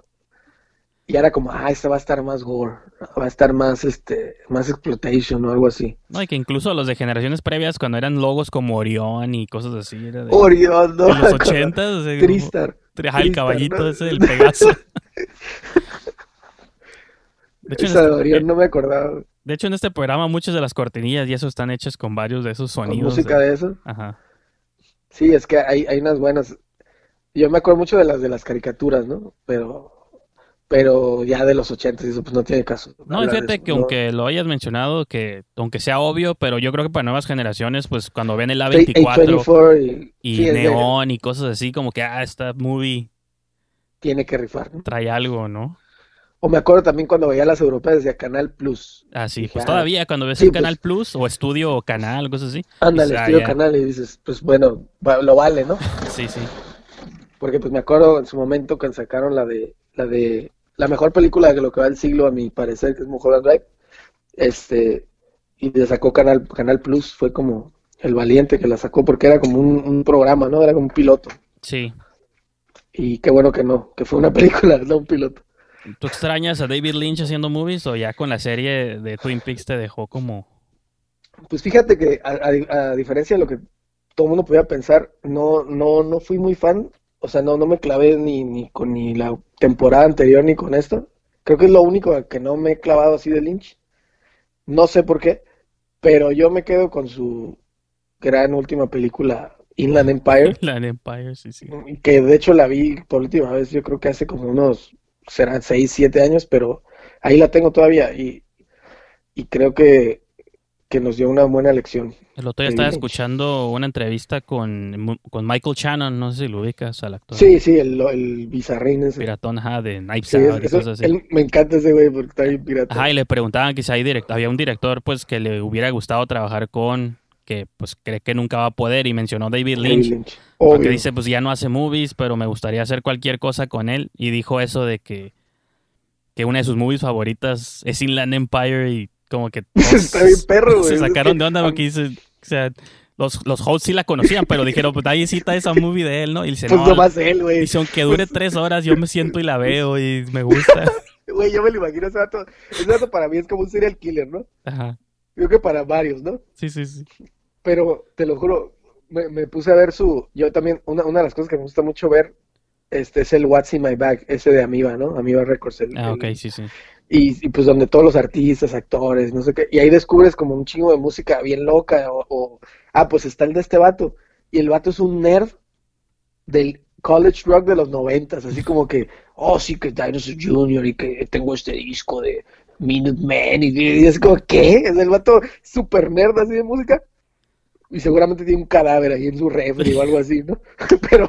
Speaker 3: Y era como, ah, esta va a estar más gore, va a estar más, este, más exploitation o algo así.
Speaker 2: No, y que incluso los de generaciones previas, cuando eran logos como Orión y cosas así, era de,
Speaker 3: Orión, ¿no?
Speaker 2: de los <laughs> ochentas, o sea,
Speaker 3: Tristar.
Speaker 2: Ajá, el caballito
Speaker 3: ¿no?
Speaker 2: ese, el Pegaso. <laughs> De hecho, en
Speaker 3: Esa de
Speaker 2: este,
Speaker 3: Orión no me acordaba.
Speaker 2: de hecho, en este programa muchas de las cortinillas y eso están hechas con varios de esos
Speaker 3: Con
Speaker 2: sonidos.
Speaker 3: música
Speaker 2: de-
Speaker 3: de eso.
Speaker 2: Ajá.
Speaker 3: Sí, es que hay, hay unas buenas. Yo me acuerdo mucho de las de las caricaturas, ¿no? Pero, pero ya de los ochentas y eso pues no tiene caso.
Speaker 2: No, fíjate que
Speaker 3: ¿no?
Speaker 2: aunque lo hayas mencionado, que aunque sea obvio, pero yo creo que para nuevas generaciones, pues cuando ven el
Speaker 3: A-
Speaker 2: A24
Speaker 3: A24 y,
Speaker 2: y
Speaker 3: sí, de-
Speaker 2: Neón y cosas así, como que, ah, esta movie
Speaker 3: tiene que rifar, ¿no?
Speaker 2: trae algo, ¿no?
Speaker 3: O me acuerdo también cuando veía las europeas decía Canal Plus.
Speaker 2: Así,
Speaker 3: Dije,
Speaker 2: pues
Speaker 3: ah,
Speaker 2: todavía cuando ves
Speaker 3: sí,
Speaker 2: el
Speaker 3: pues-
Speaker 2: Canal Plus o Estudio o Canal, cosas así.
Speaker 3: Ándale,
Speaker 2: ah,
Speaker 3: estudio
Speaker 2: ya.
Speaker 3: Canal y dices, pues bueno, lo vale, ¿no?
Speaker 2: Sí, sí.
Speaker 3: Porque pues me acuerdo en su momento cuando sacaron la de la de la mejor película de lo que va del siglo a mi parecer, que es Mulholland Drive. Este y le sacó Canal Canal Plus, fue como el valiente que la sacó porque era como un, un programa, ¿no? Era como un piloto.
Speaker 2: Sí.
Speaker 3: Y qué bueno que no, que fue una <laughs> película, no un piloto.
Speaker 2: ¿Tú extrañas a David Lynch haciendo movies o ya con la serie de Twin Peaks te dejó como...
Speaker 3: Pues fíjate que a, a- a diferencia de lo que todo el mundo podía pensar, no, no, no fui muy fan, o sea, no, no me clavé ni, ni con ni la temporada anterior ni con esto. Creo que es lo único que no me he clavado así de Lynch. No sé por qué, pero yo me quedo con su gran última película, Inland Empire, <laughs>
Speaker 2: La de Empire, sí, sí.
Speaker 3: que de hecho la vi por última vez, yo creo que hace como unos, serán 6, 7 años, pero ahí la tengo todavía y, y creo que, que nos dio una buena lección.
Speaker 2: El otro día estaba
Speaker 3: Lynch.
Speaker 2: escuchando una entrevista con, con Michael Shannon, no sé si lo ubicas al actor.
Speaker 3: Sí, sí, el, el bizarrín ese.
Speaker 2: Piratón, ajá, de Knives
Speaker 3: Sí,
Speaker 2: Out y
Speaker 3: eso-
Speaker 2: cosas así.
Speaker 3: él- me encanta ese güey porque está bien pirata.
Speaker 2: Ajá, y le preguntaban que si hay direct- había un director pues que le hubiera gustado trabajar con, que pues cree que nunca va a poder y mencionó David
Speaker 3: David
Speaker 2: Lynch.
Speaker 3: Lynch.
Speaker 2: Porque dice, pues ya no hace movies, pero me gustaría hacer cualquier cosa con él. Y dijo eso de que, que una de sus movies favoritas es Inland Empire y como que <laughs>
Speaker 3: Está bien perro,
Speaker 2: se sacaron de onda porque dice, o sea, los, los hosts sí la conocían, pero dijeron, pues ahí cita esa movie de él, ¿no? Y dice,
Speaker 3: Pues
Speaker 2: no,
Speaker 3: nomás él, güey.
Speaker 2: dice, aunque dure tres horas, yo me siento y la veo y me gusta. <laughs>
Speaker 3: Güey, yo me lo imagino ese vato. Ese vato para mí es como un serial killer, ¿no?
Speaker 2: Ajá,
Speaker 3: Creo que para varios, ¿no?
Speaker 2: sí, sí, sí.
Speaker 3: Pero te lo juro, me, me puse a ver su. Yo también, una, una de las cosas que me gusta mucho ver este es el What's in My Bag, ese de Amiba, ¿no? Amiba Records. el-
Speaker 2: Ah,
Speaker 3: el-
Speaker 2: ok, sí, sí.
Speaker 3: Y, y pues donde todos los artistas, actores, no sé qué, y ahí descubres como un chingo de música bien loca, o, o- ah, pues está el de este vato, y el vato es un nerd del college rock de los noventas, así como que, oh sí que Dinosaur Jr. y que tengo este disco de Minutemen, y, y es como, ¿qué? Es el vato super nerd así de música, y seguramente tiene un cadáver ahí en su refri o algo así, ¿no? <laughs> Pero,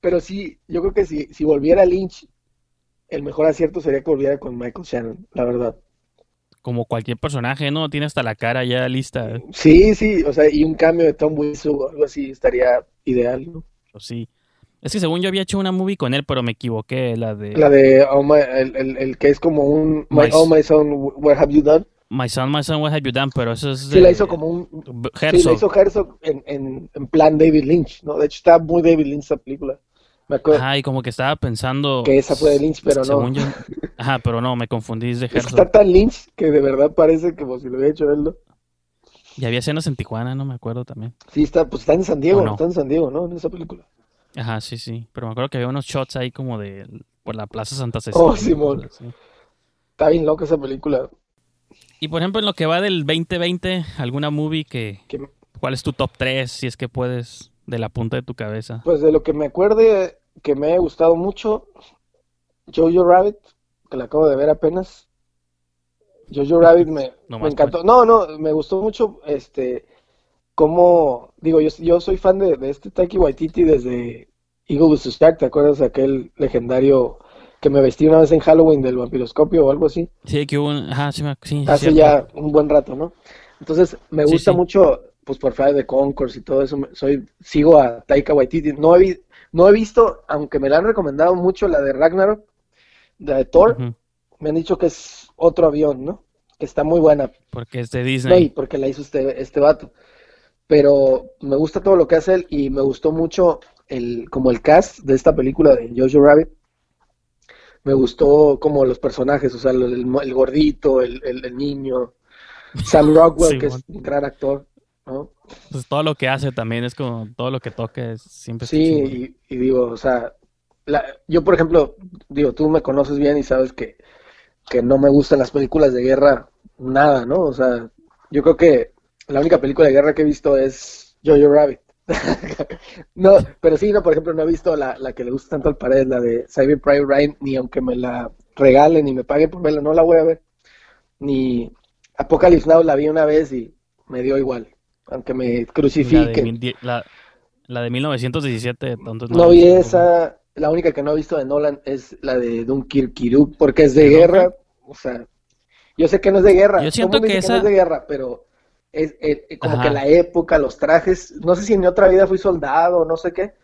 Speaker 3: pero sí, yo creo que si, si volviera Lynch, el mejor acierto sería que volviera con Michael Shannon, la verdad.
Speaker 2: Como cualquier personaje, ¿no? Tiene hasta la cara ya lista.
Speaker 3: Sí, sí, o sea, y un cambio de Tom Wiseau o algo así estaría ideal, ¿no?
Speaker 2: Pues sí. Es que según yo había hecho una movie con él, pero me equivoqué, la de...
Speaker 3: La de oh my- el, el- el que es como un My,
Speaker 2: My-
Speaker 3: Oh My Son, What Have You Done?
Speaker 2: My Son, My Son, What Have You Done, pero eso es
Speaker 3: Sí,
Speaker 2: de...
Speaker 3: la hizo como un... Sí, la hizo Herzog en, en, en plan David Lynch, ¿no? De hecho, está muy David Lynch esa película. Me acuerdo
Speaker 2: Ajá, y como que estaba pensando...
Speaker 3: que esa fue de Lynch, pero no.
Speaker 2: Según yo... Ajá, pero no, me confundí es de Herzog.
Speaker 3: está tan Lynch que de verdad parece como si lo hubiera hecho él, ¿no?
Speaker 2: Y había escenas en Tijuana, no me acuerdo también.
Speaker 3: Sí, está, pues está en San Diego,
Speaker 2: ¿O no?
Speaker 3: está en San Diego, ¿no? En esa película.
Speaker 2: Ajá, sí, sí. Pero me acuerdo que había unos shots ahí como de... Por la Plaza Santa Cecilia.
Speaker 3: Oh, Simón. Está bien loca esa película.
Speaker 2: Y por ejemplo, en lo que va del 2020, ¿alguna movie que...
Speaker 3: Que,
Speaker 2: ¿Cuál es tu top 3, si es que puedes, de la punta de tu cabeza?
Speaker 3: pues de lo que me acuerde que me ha gustado mucho, Jojo Rabbit, que la acabo de ver apenas. Jojo Rabbit me, <laughs>
Speaker 2: No
Speaker 3: me encantó. No, no, me gustó mucho este cómo, digo, yo, yo soy fan de, de este Taiki Waititi desde Eagle vs. Shark, ¿te acuerdas de aquel legendario que me vestí una vez en Halloween del vampiroscopio o algo así?
Speaker 2: Sí, que hubo un... Ajá, sí,
Speaker 3: Hace
Speaker 2: cierto.
Speaker 3: ya un buen rato, ¿no? Entonces, me gusta
Speaker 2: sí.
Speaker 3: mucho, pues por Friday the Concourse y todo eso, soy, sigo a Taika Waititi. No he, no he visto, aunque me la han recomendado mucho, la de Ragnarok, la de Thor, me han dicho que es otro avión, ¿no? Que está muy buena,
Speaker 2: Porque es de Disney.
Speaker 3: porque la hizo este, este vato. Pero me gusta todo lo que hace él y me gustó mucho el, como el cast de esta película de Jojo Rabbit. Me gustó como los personajes, o sea, el, el- gordito, el, el- el niño, Sam Rockwell, que es un gran actor, ¿no?
Speaker 2: Pues todo lo que hace también es como... Todo lo que toque es siempre
Speaker 3: Sí, y, y digo, o sea, la- yo por ejemplo, digo, tú me conoces bien y sabes que, que no me gustan las películas de guerra, nada, ¿no? O sea, yo creo que la única película de guerra que he visto es Jojo Rabbit. <laughs> No, pero sí, no, por ejemplo, no he visto la, la que le gusta tanto al pared, la de Saving Private Ryan, ni aunque me la regalen ni me paguen por verla, no la voy a ver. Ni Apocalypse Now la vi una vez y me dio igual, aunque me
Speaker 2: La de, la, la de 1917, entonces
Speaker 3: No
Speaker 2: la
Speaker 3: vi esa, la única que no he visto de Nolan es la de Dunkirk, porque es de
Speaker 2: ¿De
Speaker 3: guerra, o sea, yo sé que no es de guerra,
Speaker 2: Yo siento que
Speaker 3: no
Speaker 2: esa-
Speaker 3: es de guerra, pero es eh, eh, como
Speaker 2: Ajá.
Speaker 3: que la época, los trajes, no sé si en mi otra vida fui soldado, no sé qué,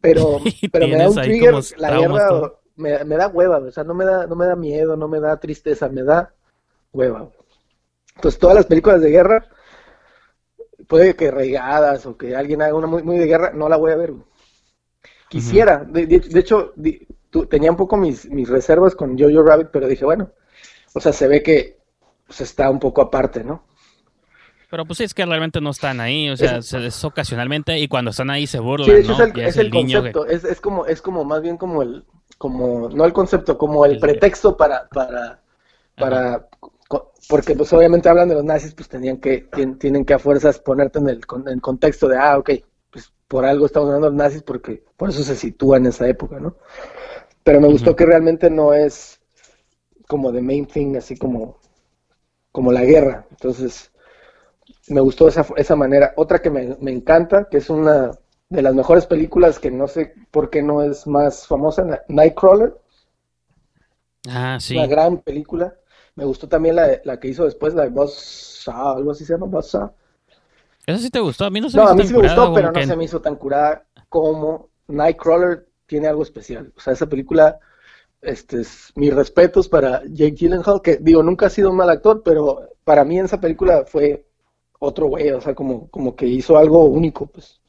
Speaker 3: pero, <laughs> pero me da un trigger, la guerra me, me da hueva, o sea, no me da, no me da miedo, no me da tristeza, me da hueva. Entonces todas las películas de guerra, puede que regadas o que alguien haga una muy, muy de guerra, no la voy a ver. Quisiera, de, de- de hecho, di- tu- tenía un poco mis, mis reservas con Jojo Rabbit, pero dije, bueno, o sea, se ve que pues, está un poco aparte, ¿no?
Speaker 2: Pero pues sí, es que realmente no están ahí, o sea,
Speaker 3: Es-
Speaker 2: se- es ocasionalmente y cuando están ahí se burlan,
Speaker 3: Sí, de hecho
Speaker 2: ¿no?
Speaker 3: es el, es el concepto, es, es como, es como más bien como el, como, no el concepto, como el
Speaker 2: El-
Speaker 3: pretexto para, para, para, porque pues obviamente hablan de los nazis, pues tenían que, tien- tienen que a fuerzas ponerte en el, con- en contexto de, ah, ok, pues por algo estamos hablando de los nazis, porque por eso se sitúa en esa época, ¿no? Pero me gustó que realmente no es como the main thing, así como, como la guerra, entonces me gustó esa, esa manera. Otra que me, me encanta, que es una de las mejores películas que no sé por qué no es más famosa, Nightcrawler,
Speaker 2: Ah, sí.
Speaker 3: una gran película. Me gustó también la, de- la que hizo después, la de Buzzsaw, algo así se llama, Buzzsaw.
Speaker 2: ¿Eso sí te gustó? A mí no se
Speaker 3: No,
Speaker 2: me
Speaker 3: a
Speaker 2: hizo
Speaker 3: mí
Speaker 2: tan
Speaker 3: sí me
Speaker 2: curada,
Speaker 3: gustó, pero no
Speaker 2: que-
Speaker 3: se me hizo tan curada como Nightcrawler tiene algo especial. O sea, esa película, este, es, mis respetos para Jake Gyllenhaal, que digo, nunca ha sido un mal actor, pero para mí en esa película fue otro güey, o sea, como, como que hizo algo único, pues.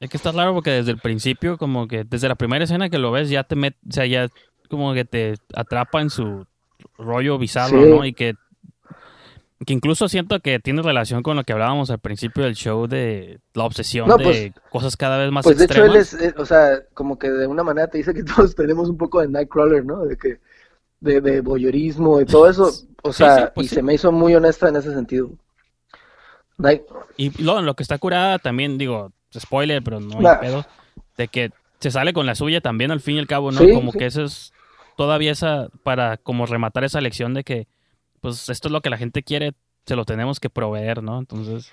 Speaker 2: Es que está claro porque desde el principio, como que desde la primera escena que lo ves, ya te met, o sea, ya como que te atrapa en su rollo bizarro,
Speaker 3: Sí.
Speaker 2: ¿no? Y que, que incluso siento que tiene relación con lo que hablábamos al principio del show de la obsesión
Speaker 3: No,
Speaker 2: de
Speaker 3: pues-
Speaker 2: cosas cada vez más
Speaker 3: Pues de hecho él es, eh, o sea, como que de una manera te dice que <laughs> todos tenemos un poco de Nightcrawler, ¿no? De que, de, de voyeurismo y todo eso, o sea,
Speaker 2: sí, pues
Speaker 3: y se me hizo muy honesta en ese sentido. Night,
Speaker 2: Y lo, lo que está curada también, digo, spoiler, pero no hay pedo, de que se sale con la suya también al fin y al cabo, ¿no? Como que eso es todavía esa, para como rematar esa lección de que, pues esto es lo que la gente quiere, se lo tenemos que proveer, ¿no? Entonces,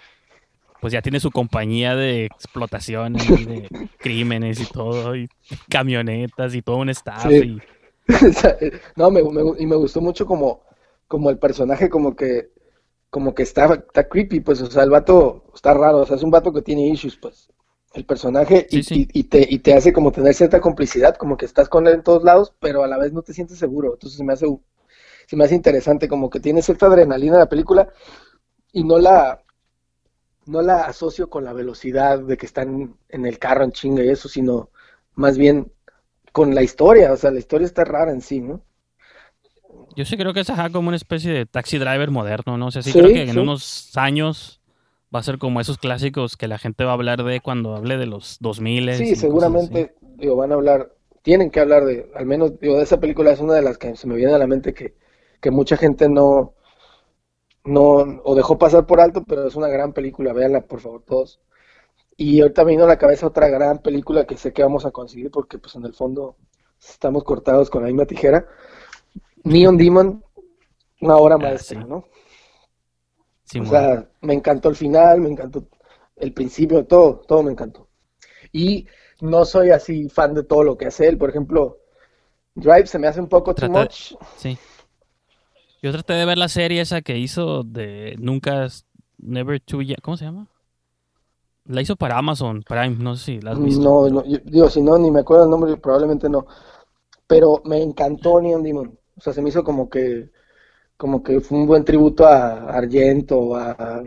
Speaker 2: pues ya tiene su compañía de explotación y de <laughs> crímenes y todo, y camionetas y todo un staff.
Speaker 3: Sí.
Speaker 2: Y, <laughs>
Speaker 3: No, me, me- y me gustó mucho como, como el personaje como que, como que está, está creepy, pues, o sea, el vato está raro, o sea, es un vato que tiene issues, pues, el personaje, y,
Speaker 2: Sí, sí.
Speaker 3: y- y te, y te hace como tener cierta complicidad, como que estás con él en todos lados, pero a la vez no te sientes seguro, entonces se me hace, se me hace interesante, como que tiene cierta adrenalina la película, y no la, no la asocio con la velocidad de que están en el carro en chinga y eso, sino más bien con la historia, o sea, la historia está rara en sí, ¿no?
Speaker 2: yo sí creo que es ajá, como una especie de taxi driver moderno, ¿no? O sea, sí,
Speaker 3: Sí,
Speaker 2: creo que en unos años va a ser como esos clásicos que la gente va a hablar de cuando hable de los 2000 y
Speaker 3: Sí, seguramente, digo, van a hablar, tienen que hablar de, al menos, digo, de esa película es una de las que se me viene a la mente que, que mucha gente no, no, o dejó pasar por alto, pero es una gran película, véanla por favor todos. Y ahorita me vino a la cabeza otra gran película que sé que vamos a conseguir porque pues en el fondo estamos cortados con la misma tijera. Neon Demon, una obra
Speaker 2: Ah,
Speaker 3: maestra,
Speaker 2: sí.
Speaker 3: ¿no?
Speaker 2: Sí,
Speaker 3: O sea, me encantó el final, me encantó el principio, todo, todo me encantó. Y no soy así fan de todo lo que hace él. Por ejemplo, Drive se me hace un poco too
Speaker 2: Trata de-
Speaker 3: much.
Speaker 2: sí. Yo traté de ver la serie esa que hizo de Nunca, Never Too Young, ¿cómo se llama? La hizo para Amazon Prime, no sé si la has visto.
Speaker 3: No, no, yo- digo, si no, ni me acuerdo el nombre, probablemente no. Pero me encantó Neon Demon. O sea, se me hizo como que, como que fue un buen tributo a Argento, a,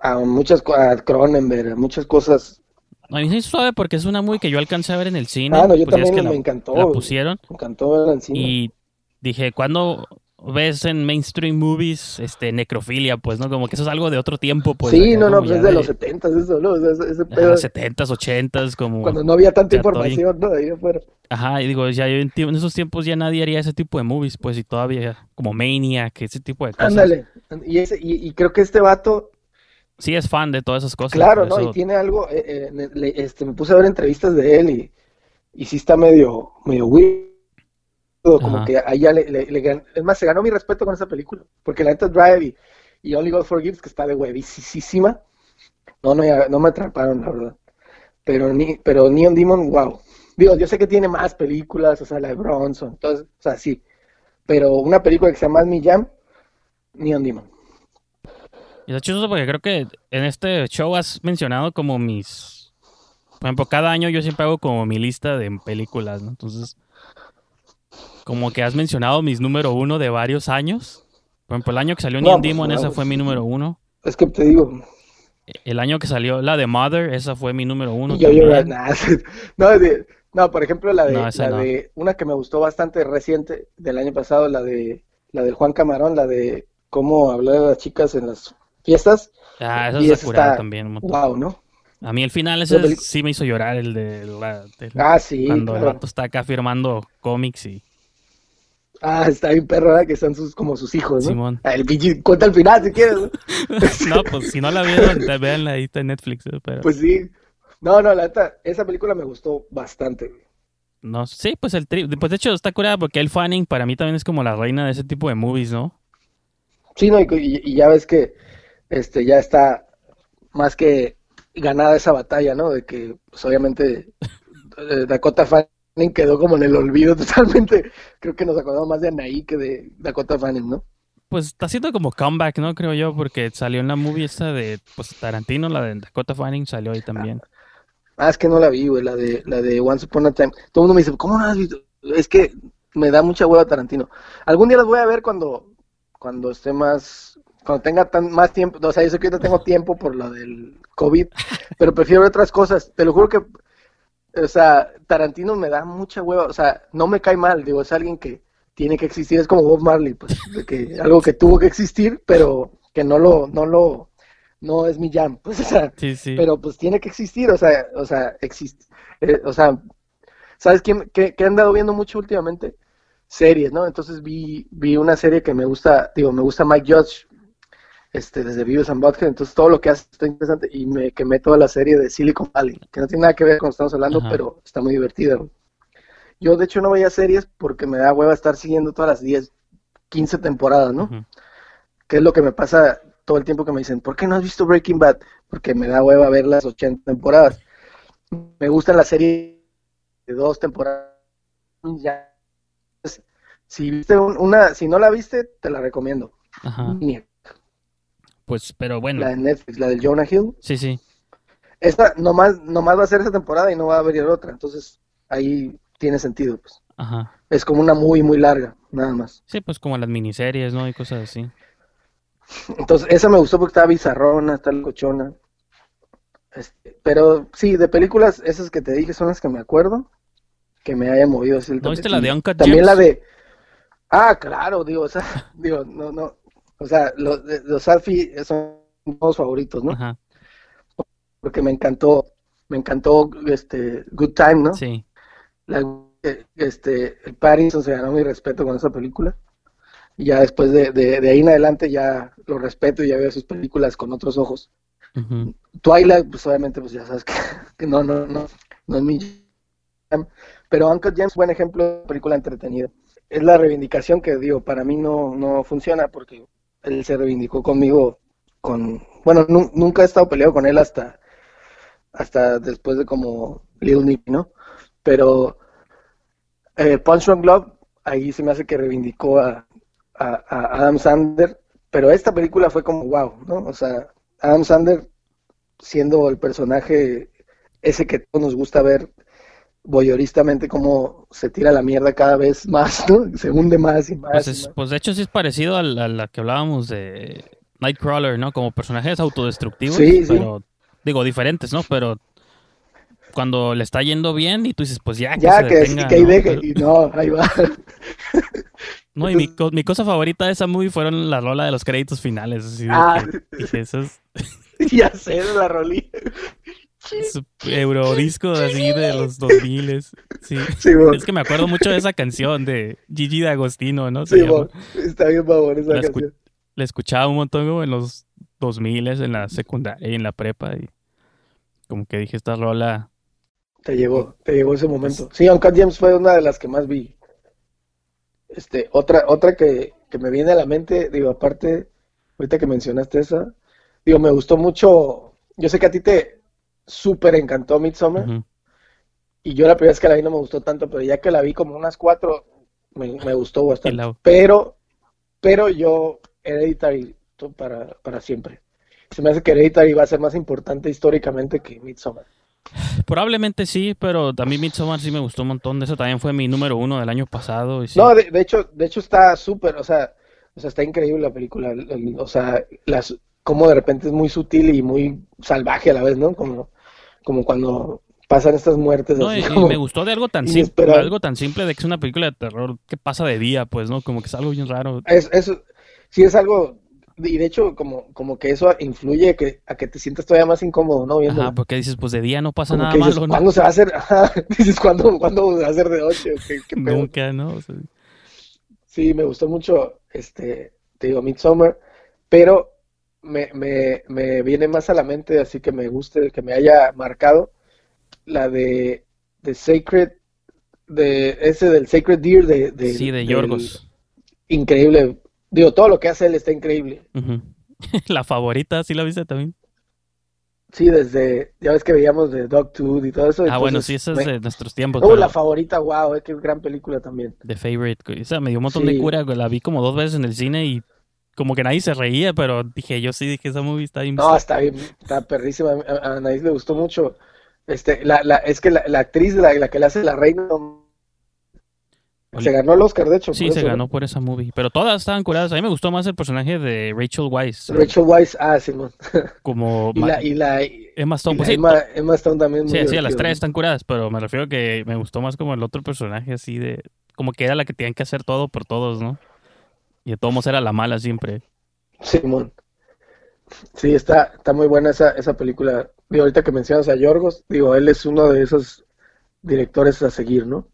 Speaker 3: a muchas a Cronenberg, a muchas cosas.
Speaker 2: A mí sí suave porque es una movie que yo alcancé a ver en el cine.
Speaker 3: Ah, no, yo
Speaker 2: pues es
Speaker 3: también
Speaker 2: que
Speaker 3: me
Speaker 2: la,
Speaker 3: encantó.
Speaker 2: la pusieron
Speaker 3: Me encantó verla en cine.
Speaker 2: y dije, ¿cuándo ves en mainstream movies este necrofilia? Pues, ¿no? Como que eso es algo de otro tiempo, pues.
Speaker 3: sí, no, no, pues
Speaker 2: es
Speaker 3: de los setentas eso, ¿no? O sea, ese, ese pedo,
Speaker 2: 70s, 80s, como...
Speaker 3: cuando no había tanta información, ¿no? Ahí afuera.
Speaker 2: Ajá, y digo, ya yo en, en esos tiempos ya nadie haría ese tipo de movies, pues, y todavía como Mania, que ese tipo de cosas.
Speaker 3: Ándale. Y, ese, y, y creo que este vato,
Speaker 2: Sí es fan de todas esas cosas.
Speaker 3: claro, ¿no?
Speaker 2: eso-
Speaker 3: Y tiene algo, eh, eh, este, me puse a ver entrevistas de él y, y sí está medio, medio weird, como
Speaker 2: Ajá.
Speaker 3: que ahí ya le, le- es más, se ganó mi respeto con esa película, porque la neta Drive y, y Only God Forgives, que está de huevísima, no, no, ya- no me atraparon, la verdad. Pero, ni, pero Neon Demon, wow. Digo, yo sé que tiene más películas, o sea, la de Bronson, entonces, o sea, sí. Pero una película que se llama Mi Jam, Neon Demon.
Speaker 2: Y está chistoso porque creo que en este show has mencionado como mis... Por ejemplo, cada año yo siempre hago como mi lista de películas, ¿no? Entonces, como que has mencionado mis número uno de varios años. Por ejemplo, el año que salió
Speaker 3: No,
Speaker 2: Neon
Speaker 3: pues,
Speaker 2: Demon, esa fue mi número uno.
Speaker 3: Es que te digo,
Speaker 2: El año que salió la de Mother, esa fue mi número uno
Speaker 3: yo, yo, <laughs> no, de- no, por ejemplo, la de,
Speaker 2: No,
Speaker 3: la
Speaker 2: no.
Speaker 3: de, una que me gustó bastante reciente del año pasado, la de, la del Juan Camarón, la de cómo hablar a las chicas en las fiestas.
Speaker 2: Ah, esa
Speaker 3: Y
Speaker 2: es
Speaker 3: está-
Speaker 2: también. un.
Speaker 3: Wow, ¿no?
Speaker 2: A mí el final ese
Speaker 3: peli-
Speaker 2: sí me hizo llorar, el de la... del-
Speaker 3: Ah, sí,
Speaker 2: cuando el
Speaker 3: claro.
Speaker 2: vato está acá firmando cómics y...
Speaker 3: Ah, está bien perro, ¿verdad? Que son sus, como sus hijos, ¿no?
Speaker 2: Simón.
Speaker 3: Ah, El pinche, cuenta el final si quieres, ¿no? <laughs>
Speaker 2: No, pues si no la vieron, te- véanla ahí está en Netflix. ¿eh? Pero...
Speaker 3: Pues sí. No, no, la neta, esa película me gustó bastante.
Speaker 2: No, sí, pues el tri... Pues de hecho está curada porque el Fanning para mí también es como la reina de ese tipo de movies, ¿no?
Speaker 3: Sí, no, y, y- y ya ves que este ya está más que ganada esa batalla, ¿no? De que, pues obviamente, <laughs> eh, Dakota Fanning quedó como en el olvido <laughs> totalmente. Creo que nos acordamos más de Anaí que de Dakota Fanning, ¿no?
Speaker 2: Pues está haciendo como comeback, ¿no? Creo yo, porque salió en la movie esta de pues, Tarantino, la de Dakota Fanning salió ahí también.
Speaker 3: Ah, es que no la vi, güey, la de, la de Once Upon a Time. Todo el mundo me dice, ¿cómo no la has visto? Es que me da mucha hueva Tarantino. Algún día las voy a ver cuando, cuando esté más, cuando tenga tan, más tiempo. O sea, yo sé que ahorita tengo tiempo por lo del COVID, <laughs> pero prefiero ver otras cosas. Te lo juro que, o sea, Tarantino me da mucha hueva. O sea, no me cae mal, digo, es alguien que tiene que existir. Es como Bob Marley, pues, de que <laughs> algo que tuvo que existir, pero que no lo, no lo, no es mi jam. Pues, <laughs> o sea,
Speaker 2: Sí, sí.
Speaker 3: pero pues tiene que existir, o sea, o sea, existe, eh, o sea, ¿sabes quién, qué, qué he andado viendo mucho últimamente? Series, ¿no? Entonces vi, vi una serie que me gusta, digo, me gusta Mike Judge, este, desde Beavis and Butthead, entonces todo lo que hace está interesante y me quemé toda la serie de Silicon Valley, que no tiene nada que ver con lo que estamos hablando,
Speaker 2: Ajá.
Speaker 3: pero está muy divertida. Yo de hecho no veía series porque me da hueva estar siguiendo todas las 10, 15 temporadas, ¿no? Que es lo que me pasa todo el tiempo que me dicen, ¿por qué no has visto Breaking Bad? Porque me da hueva ver las 80 temporadas. Me gusta la serie de dos temporadas. Ya. Si viste un- una, si no la viste, te la recomiendo.
Speaker 2: Ajá.
Speaker 3: Ni-
Speaker 2: Pues, pero bueno.
Speaker 3: La de Netflix, la del Jonah Hill.
Speaker 2: Sí, sí.
Speaker 3: Esta nomás, nomás va a ser esa temporada y no va a haber otra. Entonces, ahí tiene sentido, pues.
Speaker 2: Ajá.
Speaker 3: Es como una muy, muy larga, nada más.
Speaker 2: Sí, pues como las miniseries, ¿no? Y cosas así.
Speaker 3: Entonces, esa me gustó porque estaba bizarrona, está cochona. Este, pero sí, de películas, esas que te dije son las que me acuerdo, que me hayan movido así el
Speaker 2: ¿No viste la de. Uncut
Speaker 3: También la de... Ah, claro, digo, o sea, <laughs> digo, no, no, o sea, los, los Alfie son mis favoritos, ¿no?
Speaker 2: Ajá.
Speaker 3: Porque me encantó, me encantó, este, Good Time, ¿no?
Speaker 2: Sí.
Speaker 3: La- eh, este, el Pattinson se ganó mi respeto con esa película. Y ya después de, de, de ahí en adelante ya lo respeto y ya veo sus películas con otros ojos.
Speaker 2: Ujú.
Speaker 3: Twilight, pues obviamente, pues ya sabes que, <laughs> que no, no, no, no es mi jam. Pero Uncle James, buen ejemplo de película entretenida. Es la reivindicación que digo, para mí no, no funciona porque él se reivindicó conmigo con, bueno, nu- nunca he estado peleado con él hasta, hasta después de como Little Nicky, ¿no? Pero eh, Punch Drunk Love, ahí se me hace que reivindicó a, a, a Adam Sandler, pero esta película fue como wow, ¿no? O sea, Adam Sandler siendo el personaje ese que todos nos gusta ver voyeuristamente cómo se tira la mierda cada vez más, ¿no? <laughs> Se hunde más y más.
Speaker 2: Pues,
Speaker 3: y más.
Speaker 2: pues de hecho sí es parecido a la, a la que hablábamos de Nightcrawler, ¿no? Como personajes autodestructivos,
Speaker 3: Sí, sí.
Speaker 2: pero digo diferentes, ¿no? Pero cuando le está yendo bien y tú dices, pues ya, que
Speaker 3: Ya
Speaker 2: se
Speaker 3: que,
Speaker 2: detenga,
Speaker 3: que ahí
Speaker 2: ¿no?
Speaker 3: deje, y no, ahí va. <laughs>
Speaker 2: no, y mi, co- mi cosa favorita de esa movie fueron la rola de los créditos finales. Así
Speaker 3: Ah.
Speaker 2: que dije, eso es,
Speaker 3: ya sé la rolí.
Speaker 2: Eurodisco así de los 2000 Sí.
Speaker 3: Sí.
Speaker 2: Es que me acuerdo mucho de esa canción de Gigi D'Agostino, ¿no? Se
Speaker 3: Sí. Está bien favor esa
Speaker 2: La escu-
Speaker 3: canción.
Speaker 2: la escuchaba un montón como en los 2000 en la secundaria y en la prepa y como que dije esta rola
Speaker 3: Te llegó, te llegó ese momento. Sí, Uncut James fue una de las que más vi. Este, otra, otra que, que me viene a la mente, digo, aparte, ahorita que mencionaste esa, digo, me gustó mucho, yo sé que a ti te súper encantó Midsommar, y yo la primera vez que la vi no me gustó tanto, pero ya que la vi como unas cuatro, me, me gustó bastante.
Speaker 2: La-
Speaker 3: Pero, pero yo, Hereditary para, para siempre. Se me hace que Hereditary va a ser más importante históricamente que Midsommar.
Speaker 2: probablemente sí pero a mí Midsommar sí me gustó un montón de eso también fue mi número uno del año pasado y sí.
Speaker 3: No, de, de hecho, de hecho está súper, o sea, o sea, está increíble la película, el- el- o sea, las, como de repente es muy sutil y muy salvaje a la vez, ¿no? Como, como cuando pasan estas muertes
Speaker 2: No,
Speaker 3: así
Speaker 2: y, y
Speaker 3: como-
Speaker 2: me gustó de algo tan simple algo tan simple de que es una película de terror que pasa de día pues no como que es algo bien raro
Speaker 3: Es, eso, sí es algo, y de hecho como, como que eso influye a que, a que te sientas todavía más incómodo, ¿no? Viéndola.
Speaker 2: Ajá, porque dices pues de día no pasa nada
Speaker 3: dices,
Speaker 2: malo no
Speaker 3: ¿cuándo se va a hacer? <laughs> Ajá, dices, ¿cuándo, ¿cuándo se va a hacer de noche? ¿O qué- qué
Speaker 2: nunca no O sea,
Speaker 3: Sí, me gustó mucho, este, te digo, Midsommar, pero me, me, me viene más a la mente, así que me guste, que me haya marcado, la de, de Sacred, de ese del Sacred Deer, de, de-
Speaker 2: sí de
Speaker 3: del-
Speaker 2: Yorgos
Speaker 3: increíble, digo, todo lo que hace él está increíble. <laughs>
Speaker 2: La favorita sí la viste también
Speaker 3: Sí, desde, ya ves que veíamos de Dogtooth y todo eso.
Speaker 2: ah bueno sí esa es
Speaker 3: me-
Speaker 2: de nuestros tiempos
Speaker 3: Oh,
Speaker 2: pero-
Speaker 3: la favorita, wow, qué gran película también.
Speaker 2: The Favorite. O sea, me dio un montón de cura. La vi como dos veces en el cine y como que nadie se reía, pero dije, yo sí dije, esa movie está bien.
Speaker 3: No, está bien, está perrísima. A, a Anaís le gustó mucho. Este, la, la, es que la, la actriz, la, la que le hace la reina, se ganó el Oscar, de hecho.
Speaker 2: Sí, se
Speaker 3: eso,
Speaker 2: ganó
Speaker 3: ¿no?
Speaker 2: por esa movie. Pero todas estaban curadas. A mí me gustó más el personaje de Rachel Weisz.
Speaker 3: Rachel Weisz, ah, Simón. <laughs>
Speaker 2: Como
Speaker 3: Y la, y la, y
Speaker 2: Emma Stone. Pues sí,
Speaker 3: Emma, Emma Stone también
Speaker 2: sí, sí, las tres están curadas, pero me refiero a que me gustó más como el otro personaje así de... Como que era la que tenían que hacer todo por todos, ¿no? Y de todos modos era la mala siempre.
Speaker 3: Simón. Sí, está, está muy buena esa, esa película. Digo, ahorita que mencionas a Yorgos, digo, él es uno de esos directores a seguir, ¿no?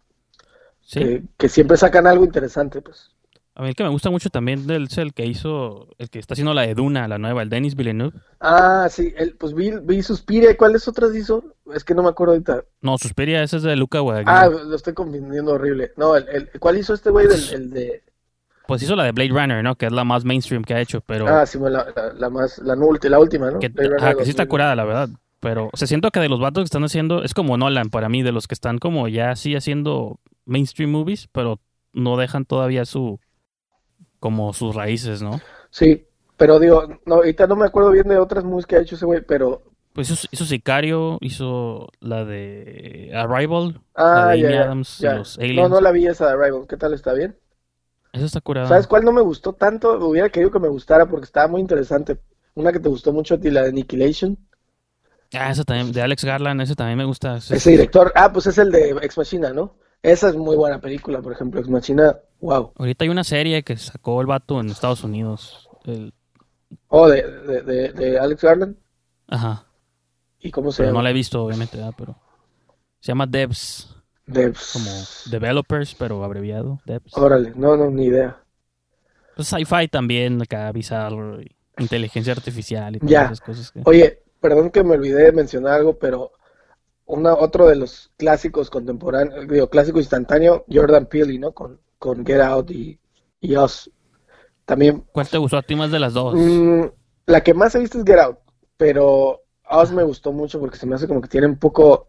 Speaker 2: Sí.
Speaker 3: Que, que siempre sacan algo interesante, pues.
Speaker 2: A mí el que me gusta mucho también del- es el que hizo... El que está haciendo la de Duna, la nueva, el Denis Villeneuve.
Speaker 3: Ah, sí, él, pues vi, vi Suspiria, ¿cuáles otras hizo? Es que no me acuerdo ahorita.
Speaker 2: No, Suspiria, ese es de Luca Guadagnino.
Speaker 3: Ah, lo estoy confundiendo horrible. No, el, el- ¿cuál hizo este güey del el de
Speaker 2: Pues hizo la de Blade Runner, ¿no? Que es la más mainstream que ha hecho, pero...
Speaker 3: Ah, sí, la, la, la más, la, la última, ¿no?
Speaker 2: que, ajá, que sí está
Speaker 3: 2000.
Speaker 2: curada, la verdad. Pero, o sea, siento que de los vatos que están haciendo, es como Nolan para mí, de los que están como ya así haciendo mainstream movies, pero no dejan todavía su, como sus raíces, ¿no?
Speaker 3: Sí, pero digo, no, ahorita no me acuerdo bien de otras movies que ha hecho ese güey, pero...
Speaker 2: Pues hizo, hizo Sicario, hizo la de Arrival, la
Speaker 3: Ah,
Speaker 2: de
Speaker 3: ya,
Speaker 2: Amy
Speaker 3: ya,
Speaker 2: Adams y
Speaker 3: ya.
Speaker 2: los
Speaker 3: No,
Speaker 2: Aliens.
Speaker 3: no la vi esa de Arrival, ¿qué tal está bien?
Speaker 2: Esa está curada.
Speaker 3: ¿Sabes cuál no me gustó tanto? Hubiera querido que me gustara porque estaba muy interesante. Una que te gustó mucho a ti, la de Annihilation.
Speaker 2: Ah, esa también, de Alex Garland, ese también me gusta. Ese-
Speaker 3: Ese director, ah, pues es el de Ex Machina, ¿no? Esa es muy buena película, por ejemplo, Ex Machina, wow.
Speaker 2: Ahorita hay una serie que sacó el vato en Estados Unidos. El-
Speaker 3: Oh, de, de, de, de Alex Garland.
Speaker 2: Ajá.
Speaker 3: ¿Y cómo se
Speaker 2: Pero no
Speaker 3: llama?
Speaker 2: la he visto, obviamente, ¿verdad? pero se llama Devs,
Speaker 3: De-
Speaker 2: como developers, pero abreviado, Devs.
Speaker 3: Órale, no, no, ni idea.
Speaker 2: Pues sci-fi también, acá bizarro, inteligencia artificial y todas
Speaker 3: Ya.
Speaker 2: esas cosas que...
Speaker 3: Oye, perdón que me olvidé de mencionar algo, pero una, otro de los clásicos contemporáneos, digo, clásico instantáneo, Jordan Peele, ¿no? Con, con Get Out y, y Us. También,
Speaker 2: ¿Cuál te gustó a ti más de las dos?
Speaker 3: mm, la que más he visto es Get Out, pero Us me gustó mucho porque se me hace como que tiene un poco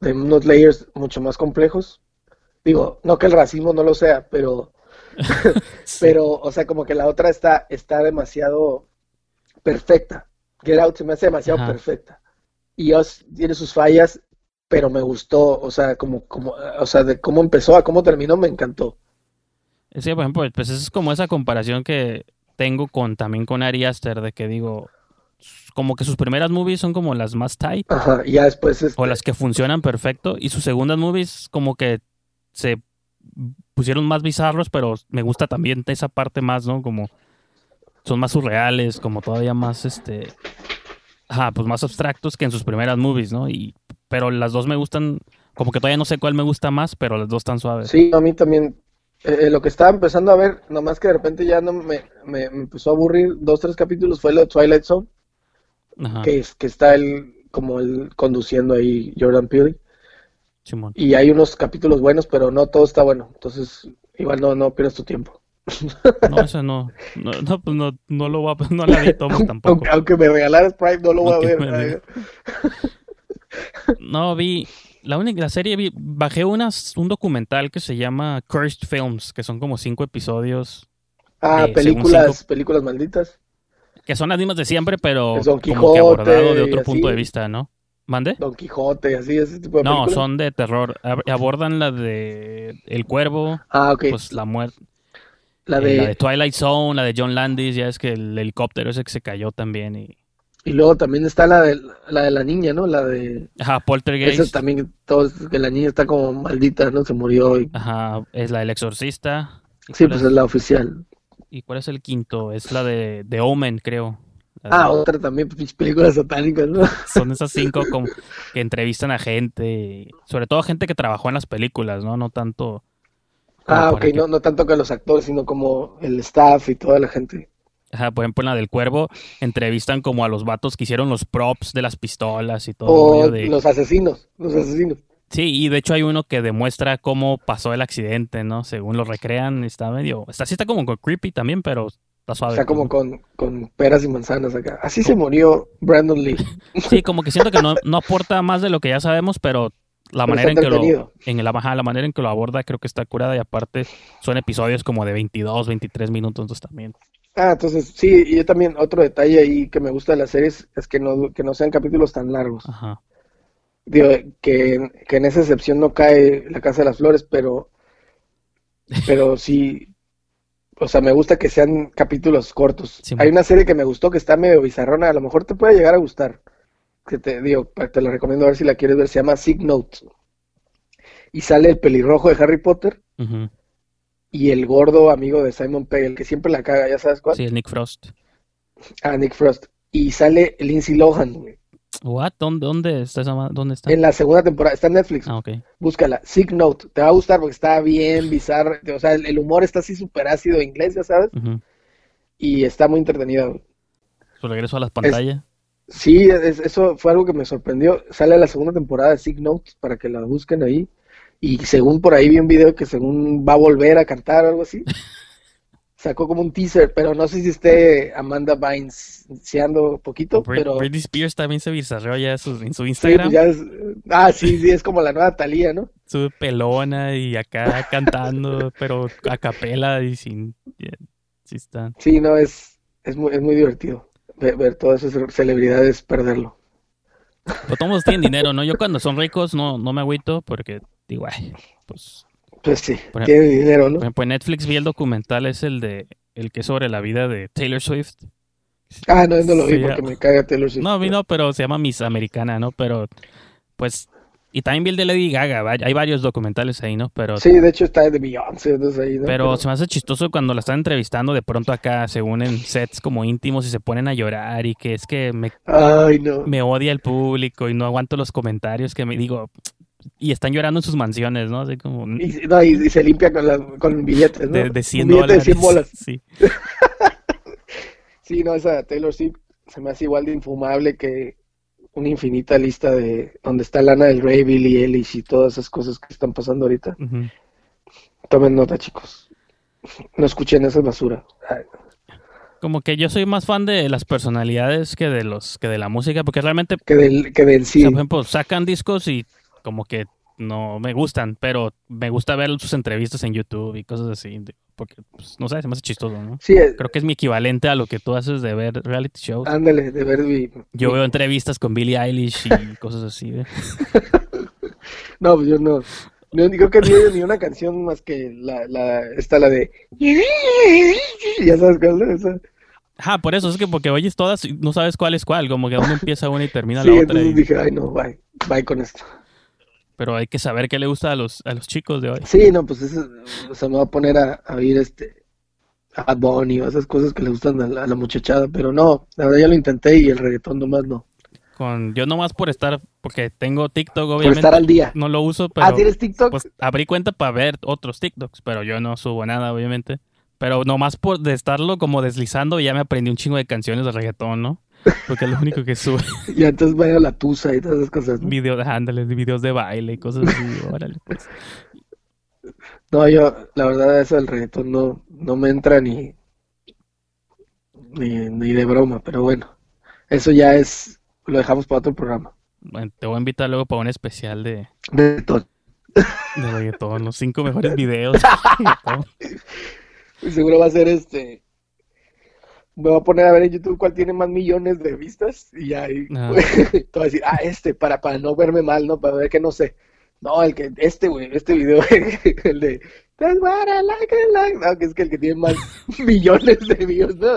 Speaker 3: de unos layers mucho más complejos. Digo, no que el racismo no lo sea, pero, <laughs> <laughs> pero, o sea, como que la otra está, está demasiado perfecta. Get Out se me hace demasiado
Speaker 2: Ajá.
Speaker 3: perfecta. Y Us tiene sus fallas, pero me gustó, o sea, como, como, o sea, de cómo empezó a cómo terminó, me encantó.
Speaker 2: Que, por ejemplo, pues es como esa comparación que tengo con también con Ari Aster, de que digo, como que sus primeras movies son como las más tight,
Speaker 3: Ajá, y ya después este,
Speaker 2: o las que funcionan perfecto, y sus segundas movies como que se pusieron más bizarros, pero me gusta también esa parte más, ¿no? Como son más surreales, como todavía más, este, ajá, pues más abstractos que en sus primeras movies, ¿no? Y, pero las dos me gustan, como que todavía no sé cuál me gusta más, pero las dos están suaves.
Speaker 3: Sí, a mí también. eh, lo que estaba empezando a ver, nomás que de repente ya no me, me, me empezó a aburrir dos, tres capítulos, fue lo de Twilight Zone,
Speaker 2: Ajá,
Speaker 3: que, es, que está él como él conduciendo ahí Jordan Peele.
Speaker 2: Simón.
Speaker 3: Y hay unos capítulos buenos, pero no todo está bueno. Entonces, igual no, no pierdas tu tiempo.
Speaker 2: No, eso no, no, no, pues no, no lo voy a, no la vi <laughs> tampoco.
Speaker 3: Aunque, aunque me regalaras Prime, no lo voy a ver.
Speaker 2: No, vi, la única, la serie, vi, bajé unas, un documental que se llama Cursed Films, que son como cinco episodios,
Speaker 3: Ah,
Speaker 2: Eh,
Speaker 3: películas,
Speaker 2: cinco-
Speaker 3: películas malditas.
Speaker 2: Que son las mismas de siempre, pero
Speaker 3: Don
Speaker 2: como que
Speaker 3: Quijote
Speaker 2: abordado de otro punto de vista, ¿no? ¿Mande?
Speaker 3: Don Quijote, así, ese tipo de
Speaker 2: No,
Speaker 3: películas.
Speaker 2: son de terror. Ab- Abordan la de El Cuervo,
Speaker 3: Ah, ok.
Speaker 2: pues la muerte,
Speaker 3: la
Speaker 2: la
Speaker 3: de...
Speaker 2: de Twilight Zone, la de John Landis, ya es que el helicóptero ese que se cayó también y
Speaker 3: Y luego también está la de la, de la niña, ¿no? La de...
Speaker 2: ajá,
Speaker 3: Esa
Speaker 2: Poltergeist,
Speaker 3: también, todos, que la niña está como maldita, ¿no? Se murió. Y...
Speaker 2: ajá, es la del Exorcista. ¿Y
Speaker 3: Sí, pues
Speaker 2: es?
Speaker 3: es la oficial.
Speaker 2: ¿Y cuál es el quinto? Es la de, de Omen, creo.
Speaker 3: Ah,
Speaker 2: de-
Speaker 3: otra también, películas satánicas, ¿no?
Speaker 2: Son esas cinco <laughs> como que entrevistan a gente, sobre todo gente que trabajó en las películas, ¿no? No tanto.
Speaker 3: Ah, ok,
Speaker 2: que-
Speaker 3: no, no tanto que los actores, sino como el staff y toda la gente.
Speaker 2: Ajá, por ejemplo, en la del Cuervo entrevistan como a los vatos que hicieron los props de las pistolas y todo.
Speaker 3: O
Speaker 2: de-
Speaker 3: los asesinos, los asesinos.
Speaker 2: Sí, y de hecho hay uno que demuestra cómo pasó el accidente, ¿no? Según lo recrean, está medio... Está, sí está como con creepy también, pero está suave.
Speaker 3: sea, como con, con peras y manzanas acá. Así se murió Brandon Lee. <laughs>
Speaker 2: Sí, como que siento que no, no aporta más de lo que ya sabemos, pero la
Speaker 3: Pero
Speaker 2: manera en
Speaker 3: está
Speaker 2: que lo... En el, ajá, la manera en que lo aborda creo que está curada y aparte son episodios como de 22, 23 minutos, entonces también.
Speaker 3: Ah, entonces, sí, y yo también, otro detalle ahí que me gusta de las series es que no, que no sean capítulos tan largos.
Speaker 2: Ajá.
Speaker 3: Digo, que, que en esa excepción no cae La Casa de las Flores, pero, pero sí, o sea, me gusta que sean capítulos cortos.
Speaker 2: Sí,
Speaker 3: Hay una serie que me gustó que está medio bizarrona, a lo mejor te puede llegar a gustar. Que te digo, te la recomiendo a ver si la quieres ver, se llama Sig. Y sale el pelirrojo de Harry Potter y el gordo amigo de Simon Pegg, el que siempre la caga, ¿ya sabes cuál?
Speaker 2: Sí, el Nick Frost.
Speaker 3: Ah, Nick Frost. Y sale Lindsay Lohan, güey.
Speaker 2: What? ¿Dónde, dónde está esa ¿Dónde está?
Speaker 3: En la segunda temporada, está en Netflix.
Speaker 2: Ah, ok.
Speaker 3: Búscala, Sick Note, te va a gustar porque está bien bizarro, o sea, el, el humor está así súper ácido inglés, ya sabes, y está muy entretenida. güey.
Speaker 2: Su regreso a las pantallas.
Speaker 3: Sí, es- eso fue algo que me sorprendió. Sale la segunda temporada de Sick Note para que la busquen ahí. Y según por ahí vi un video que según va a volver a cantar o algo así. <laughs> sacó como un teaser, pero no sé si esté Amanda Bynes seando poquito,
Speaker 2: Brit-
Speaker 3: pero
Speaker 2: Britney Spears también se bizarreó ya en su, en su Instagram.
Speaker 3: pues ya es, ah, sí, sí, es como la nueva Thalía, ¿no?
Speaker 2: Sube pelona y acá cantando, <laughs> pero a capela y sin. yeah, sí está.
Speaker 3: Sí, no, es, es muy, es muy divertido ver, ver todas esas celebridades perderlo.
Speaker 2: Pero todos tienen dinero, ¿no? Yo cuando son ricos no, no me agüito porque digo, ay, pues.
Speaker 3: Pues sí,
Speaker 2: Por ejemplo-
Speaker 3: tiene dinero, ¿no?
Speaker 2: Por ejemplo, en Netflix vi el documental, es el de. El que es sobre la vida de Taylor Swift.
Speaker 3: Ah, no, no lo vi
Speaker 2: Sí,
Speaker 3: porque
Speaker 2: ya.
Speaker 3: me caga Taylor Swift.
Speaker 2: No, vi no, pero se llama Miss Americana, ¿no? Pero, pues. Y también vi el de Lady Gaga, hay varios documentales ahí, ¿no? Pero
Speaker 3: Sí, de hecho está de Beyoncé, entonces ahí, ¿no?
Speaker 2: Pero se me hace chistoso cuando la están entrevistando de pronto acá, según en sets como íntimos y se ponen a llorar y que es que me,
Speaker 3: Ay, no.
Speaker 2: me odia el público y no aguanto los comentarios que me digo y están llorando en sus mansiones, ¿no? Así como
Speaker 3: Y, no, y, y se limpia con, la, con billetes, ¿no?
Speaker 2: de, de 100
Speaker 3: Un billete
Speaker 2: dólares.
Speaker 3: de 100 bolas.
Speaker 2: Sí. <laughs>
Speaker 3: Sí, no, esa Taylor Swift se me hace igual de infumable que una infinita lista de donde está Lana del Rey, Billie Eilish y todas esas cosas que están pasando ahorita. Tomen nota, chicos. No escuchen esa basura. Ay,
Speaker 2: Como que yo soy más fan de las personalidades que de los que de la música porque realmente
Speaker 3: que del, que del
Speaker 2: o
Speaker 3: sí.
Speaker 2: sea, por ejemplo, sacan discos y como que no me gustan, pero me gusta ver sus entrevistas en YouTube y cosas así, porque pues, no sé, se me hace chistoso, ¿no?
Speaker 3: Sí,
Speaker 2: Creo que es mi equivalente a lo que tú haces de ver reality shows.
Speaker 3: ándale, de ver mi-
Speaker 2: Yo veo entrevistas con Billie Eilish y <laughs> cosas así. ¿eh? <laughs>
Speaker 3: No, pues yo no. No, creo que he ni una canción más que la, la, esta, la de... <laughs> Ya sabes cuál es esa.
Speaker 2: Ajá, por eso es que porque oyes todas y no sabes cuál es cuál, como que uno empieza una y termina
Speaker 3: Sí,
Speaker 2: la otra. y-
Speaker 3: dije, ay no, bye, bye con esto.
Speaker 2: Pero hay que saber qué le gusta a los, a los chicos de hoy.
Speaker 3: Sí, no, pues eso, o sea, me va a poner a, a oír este a Bunny o esas cosas que le gustan a la, a la muchachada, pero no, la verdad ya lo intenté y el reggaetón nomás no.
Speaker 2: Con, yo nomás por estar, porque tengo TikTok,
Speaker 3: Por
Speaker 2: obviamente.
Speaker 3: estar al día.
Speaker 2: No lo uso, pero
Speaker 3: ah, ¿tienes TikTok?
Speaker 2: pues abrí cuenta para ver otros TikToks, pero yo no subo nada, obviamente. Pero nomás por de estarlo como deslizando, ya me aprendí un chingo de canciones de reggaetón, ¿no? Porque es lo único que sube. <laughs>
Speaker 3: Y entonces vaya la tusa y todas esas cosas. ¿no?
Speaker 2: videos, ándale, videos de baile y cosas así. Órale, pues.
Speaker 3: No, yo, la verdad, eso del reggaetón no, no me entra ni, ni, ni de broma, pero bueno, eso ya es, lo dejamos para otro programa.
Speaker 2: Bueno, te voy a invitar luego para un especial de,
Speaker 3: Reggaetón.
Speaker 2: de reggaetón, los cinco mejores <laughs> videos. <laughs> de
Speaker 3: seguro va a ser este. Me voy a poner a ver en YouTube cuál tiene más millones de vistas y ya ahí
Speaker 2: Ah. <laughs>
Speaker 3: te voy a decir, ah, este, para, para no verme mal, ¿no? Para ver que no sé. No, el que, este, güey, este video, <laughs> el de That's what I like, I like. No, que es que el que tiene más <laughs> millones de views, ¿no?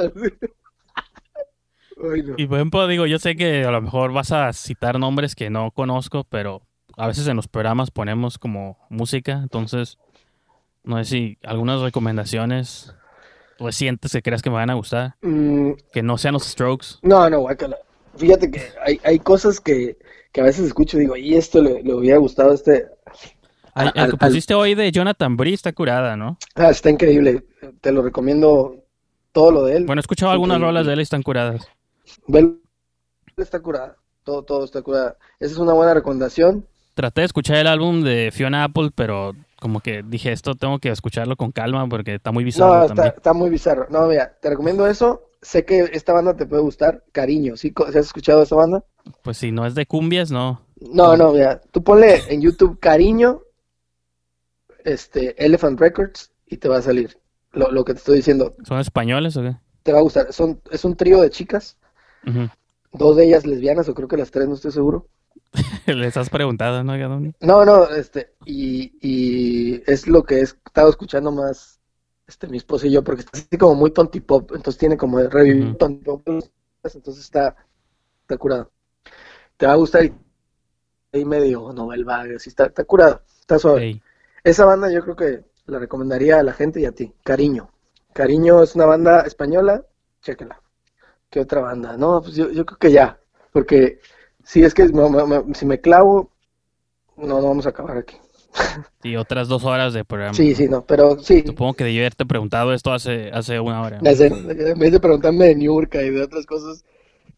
Speaker 3: Ay, no.
Speaker 2: Y por ejemplo, digo, yo sé que a lo mejor vas a citar nombres que no conozco, pero a veces en los programas ponemos como música, entonces no sé si algunas recomendaciones recientes que creas que me van a gustar,
Speaker 3: Mm,
Speaker 2: que no sean los Strokes.
Speaker 3: no, no, guácala. Fíjate que hay, hay cosas que, que a veces escucho y digo, y esto le, le hubiera gustado a este. Al-
Speaker 2: el que
Speaker 3: al-
Speaker 2: pusiste hoy de Jonathan Bree está curada, ¿no?
Speaker 3: Ah, está increíble. Te lo recomiendo todo lo de él.
Speaker 2: Bueno, he escuchado algunas
Speaker 3: Increíble.
Speaker 2: rolas de él y están curadas.
Speaker 3: Bel está curada. Todo, todo está curada. Esa es una buena recomendación.
Speaker 2: Traté de escuchar el álbum de Fiona Apple, pero como que dije, esto tengo que escucharlo con calma porque está muy bizarro
Speaker 3: No, está, muy bizarro. No, mira, te recomiendo eso. Sé que esta banda te puede gustar. Cariño, ¿sí? co- ¿Sí ¿Has escuchado esta banda?
Speaker 2: Pues si no es de cumbias, no.
Speaker 3: No, no, mira. Tú ponle en YouTube Cariño, este, Elephant Records y te va a salir lo, lo que te estoy diciendo.
Speaker 2: ¿Son españoles o qué?
Speaker 3: Te va a gustar. Son, es un trío de chicas. Dos de ellas lesbianas, o creo que las tres, no estoy seguro. <laughs>
Speaker 2: Les has preguntado, ¿no?
Speaker 3: No, no, este, y, y es lo que he estado escuchando más, este, mi esposa y yo, porque está así como muy tontipop, entonces tiene como de revivir
Speaker 2: Ujú.
Speaker 3: tontipop, entonces está, está curado. Te va a gustar y ahí medio novel vague, así está, está curado, está suave. Esa banda yo creo que la recomendaría a la gente y a ti, Cariño. Cariño es una banda española, chéquela. ¿Qué otra banda? No, pues yo, yo creo que ya, porque si es que me- me- me- si me clavo, no, no vamos a acabar aquí.
Speaker 2: Y otras dos horas de programa.
Speaker 3: Sí, sí, no, pero sí.
Speaker 2: Supongo que debí haberte preguntado esto hace, hace una hora.
Speaker 3: En en vez de preguntarme de New York y de otras cosas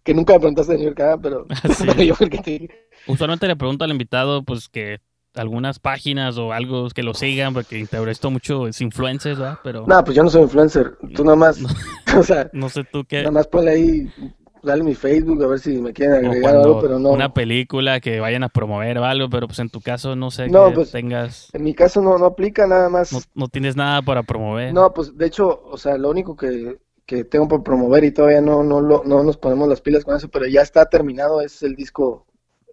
Speaker 3: que nunca me preguntaste de New York, ah, pero, <laughs> <laughs>
Speaker 2: Sí.
Speaker 3: pero te-
Speaker 2: Usualmente le pregunto al invitado, pues, que algunas páginas o algo que lo sigan, porque te esto mucho es influencers, ¿verdad? Pero
Speaker 3: No, pues yo no soy influencer. Tú nada más, <laughs> o sea,
Speaker 2: no sé tú qué.
Speaker 3: nada más ponle ahí, dale mi Facebook a ver si me quieren agregar algo, pero no.
Speaker 2: una película que vayan a promover o algo, pero pues en tu caso no sé
Speaker 3: No,
Speaker 2: que
Speaker 3: pues,
Speaker 2: tengas,
Speaker 3: En mi caso no, no aplica nada más.
Speaker 2: no, no tienes nada para promover.
Speaker 3: No, pues de hecho, o sea, lo único que, que tengo por promover y todavía no, no, lo- no nos ponemos las pilas con eso, pero ya está terminado, es el disco,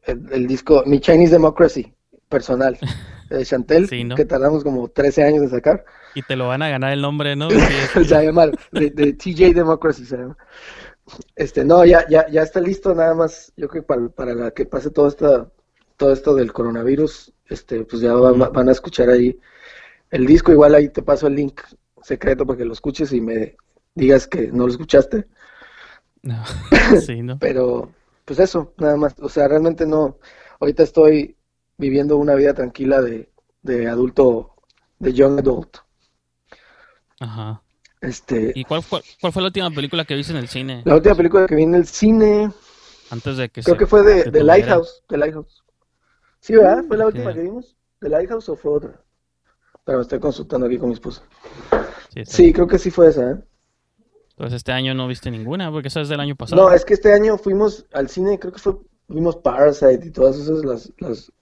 Speaker 3: el, el disco, mi Chinese Democracy, personal, <laughs> de Chantel,
Speaker 2: Sí, ¿no?
Speaker 3: que tardamos como 13 años en sacar.
Speaker 2: Y te lo van a ganar el nombre, ¿no? <laughs>
Speaker 3: se llama, de, de TJ Democracy se llama. Este, no, ya, ya, ya está listo, nada más, yo creo que para, para la que pase todo esta, todo esto del coronavirus, este, pues ya van, van a escuchar ahí el disco, igual ahí te paso el link secreto para que lo escuches y me digas que no lo escuchaste,
Speaker 2: No. <laughs> Sí, ¿no?
Speaker 3: pero pues eso, nada más, o sea, realmente no, ahorita estoy viviendo una vida tranquila de, de adulto, de young adult,
Speaker 2: Ajá.
Speaker 3: Este,
Speaker 2: ¿Y cuál fue, cuál fue la última película que viste en el cine?
Speaker 3: la última película que vi en el cine,
Speaker 2: Antes de que
Speaker 3: creo
Speaker 2: se
Speaker 3: que fue de, de. Lighthouse, de Lighthouse, sí, ¿verdad? ¿Fue la última que vimos? ¿De Lighthouse o fue otra? Pero me estoy consultando aquí con mi esposa.
Speaker 2: Sí,
Speaker 3: creo que sí fue esa, ¿eh?
Speaker 2: Entonces este año no viste ninguna, porque esa es del año pasado.
Speaker 3: No, es que este año fuimos al cine, creo que fue, vimos Parasite y todas esas, las, las,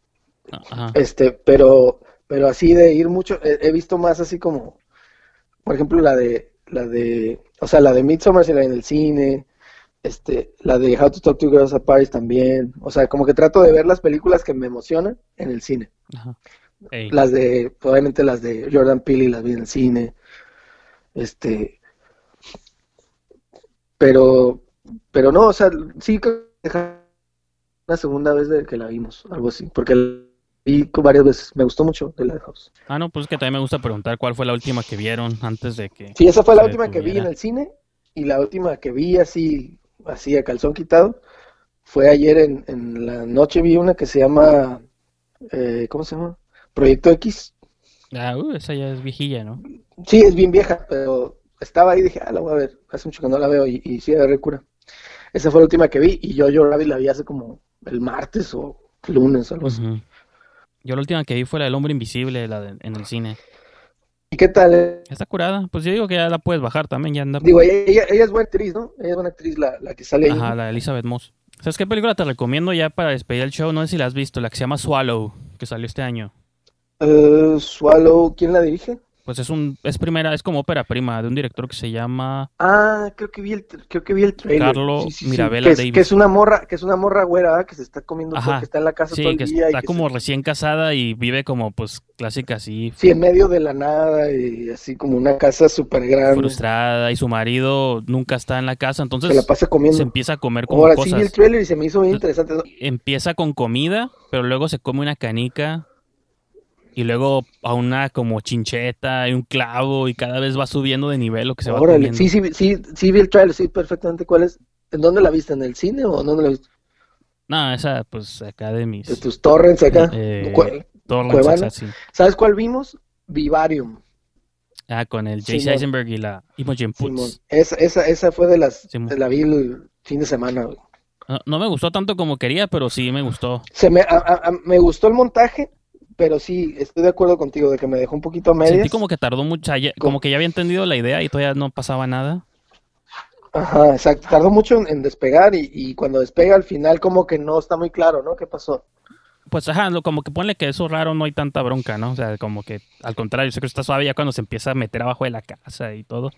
Speaker 2: Ajá.
Speaker 3: este, pero, pero así de ir mucho, he, he visto más así como, por ejemplo, la de, la de, o sea, la de Midsommar se la vi en el cine, este, la de How to Talk to Girls at Paris también, o sea, como que trato de ver las películas que me emocionan en el cine,
Speaker 2: Ajá.
Speaker 3: Las de, obviamente las de Jordan Peele las vi en el cine, este, pero, pero no, o sea, sí creo que la segunda vez de que la vimos, algo así, porque la vi varias veces, me gustó mucho de Lighthouse.
Speaker 2: Ah, no, pues es que también me gusta preguntar cuál fue la última que vieron antes de que...
Speaker 3: Sí, esa fue la última que vi en el cine y la última que vi así, así a calzón quitado, fue ayer en, en la noche vi una que se llama, eh, ¿cómo se llama? Proyecto X.
Speaker 2: Ah, uh, esa ya es viejilla, ¿no?
Speaker 3: Sí, es bien vieja, pero estaba ahí y dije, ah, la voy a ver, hace mucho que no la veo y, y sí, de cura. Esa fue la última que vi y yo, yo Rabbit la vi hace como el martes o lunes o algo así.
Speaker 2: Yo la última que vi fue la del hombre invisible, la de- en el cine.
Speaker 3: ¿Y qué tal?
Speaker 2: Está curada. Pues yo digo que ya la puedes bajar también, ya anda.
Speaker 3: Digo, ella, ella, es buena actriz, ¿no? Ella es buena actriz, la, la que sale ahí.
Speaker 2: Ajá, la de Elizabeth Moss. ¿Sabes qué película te recomiendo ya para despedir el show? No sé si la has visto, la que se llama Swallow, que salió este año.
Speaker 3: Eh, Swallow, ¿quién la dirige?
Speaker 2: Pues es un, es primera, es como ópera prima de un director que se llama
Speaker 3: Ah, creo que vi el, creo que vi el trailer.
Speaker 2: Carlo
Speaker 3: Sí, sí, sí.
Speaker 2: Mirabella
Speaker 3: Que es,
Speaker 2: Davis.
Speaker 3: que es una morra, que es una morra güera, ¿verdad? que se está comiendo todo,
Speaker 2: Ajá.
Speaker 3: que está en la casa todo el
Speaker 2: que
Speaker 3: día y
Speaker 2: está
Speaker 3: que
Speaker 2: como
Speaker 3: se-
Speaker 2: recién casada y vive como pues clásica así,
Speaker 3: sí, en medio de la nada y así como una casa súper grande.
Speaker 2: frustrada y su marido nunca está en la casa, entonces
Speaker 3: Se la pasa comiendo.
Speaker 2: se empieza a comer como
Speaker 3: Ahora sí vi el trailer y se me hizo bien interesante.
Speaker 2: Empieza con comida, pero luego se come una canica y luego a una como chincheta y un clavo y cada vez va subiendo de nivel lo que se va
Speaker 3: Órale,
Speaker 2: comiendo.
Speaker 3: sí, sí, sí, sí vi el trailer, sí, perfectamente. ¿Cuál es? ¿En dónde la viste? ¿En el cine o dónde la viste?
Speaker 2: No, esa pues acá de mis
Speaker 3: De tus torrents acá.
Speaker 2: eh, torrents,
Speaker 3: Cuevana.
Speaker 2: así.
Speaker 3: ¿Sabes cuál vimos? Vivarium.
Speaker 2: Ah, con el Jay
Speaker 3: Simón.
Speaker 2: Eisenberg y la Imogen. Poots.
Speaker 3: Esa, esa, esa fue de las,
Speaker 2: Simón.
Speaker 3: la vi el fin de semana. güey.
Speaker 2: No, no me gustó tanto como quería, pero sí me gustó.
Speaker 3: Se me, a- me gustó el montaje, pero sí, estoy de acuerdo contigo de que me dejó un poquito a medias.
Speaker 2: Sentí como que tardó mucho, como que ya había entendido la idea y todavía no pasaba nada.
Speaker 3: Ajá, exacto. Tardó mucho en, en despegar y, y cuando despega al final como que no está muy claro, ¿no? ¿Qué pasó?
Speaker 2: Pues ajá, como que ponle que eso raro no hay tanta bronca, ¿no? O sea, como que al contrario, sé que está suave ya cuando se empieza a meter abajo de la casa y todo.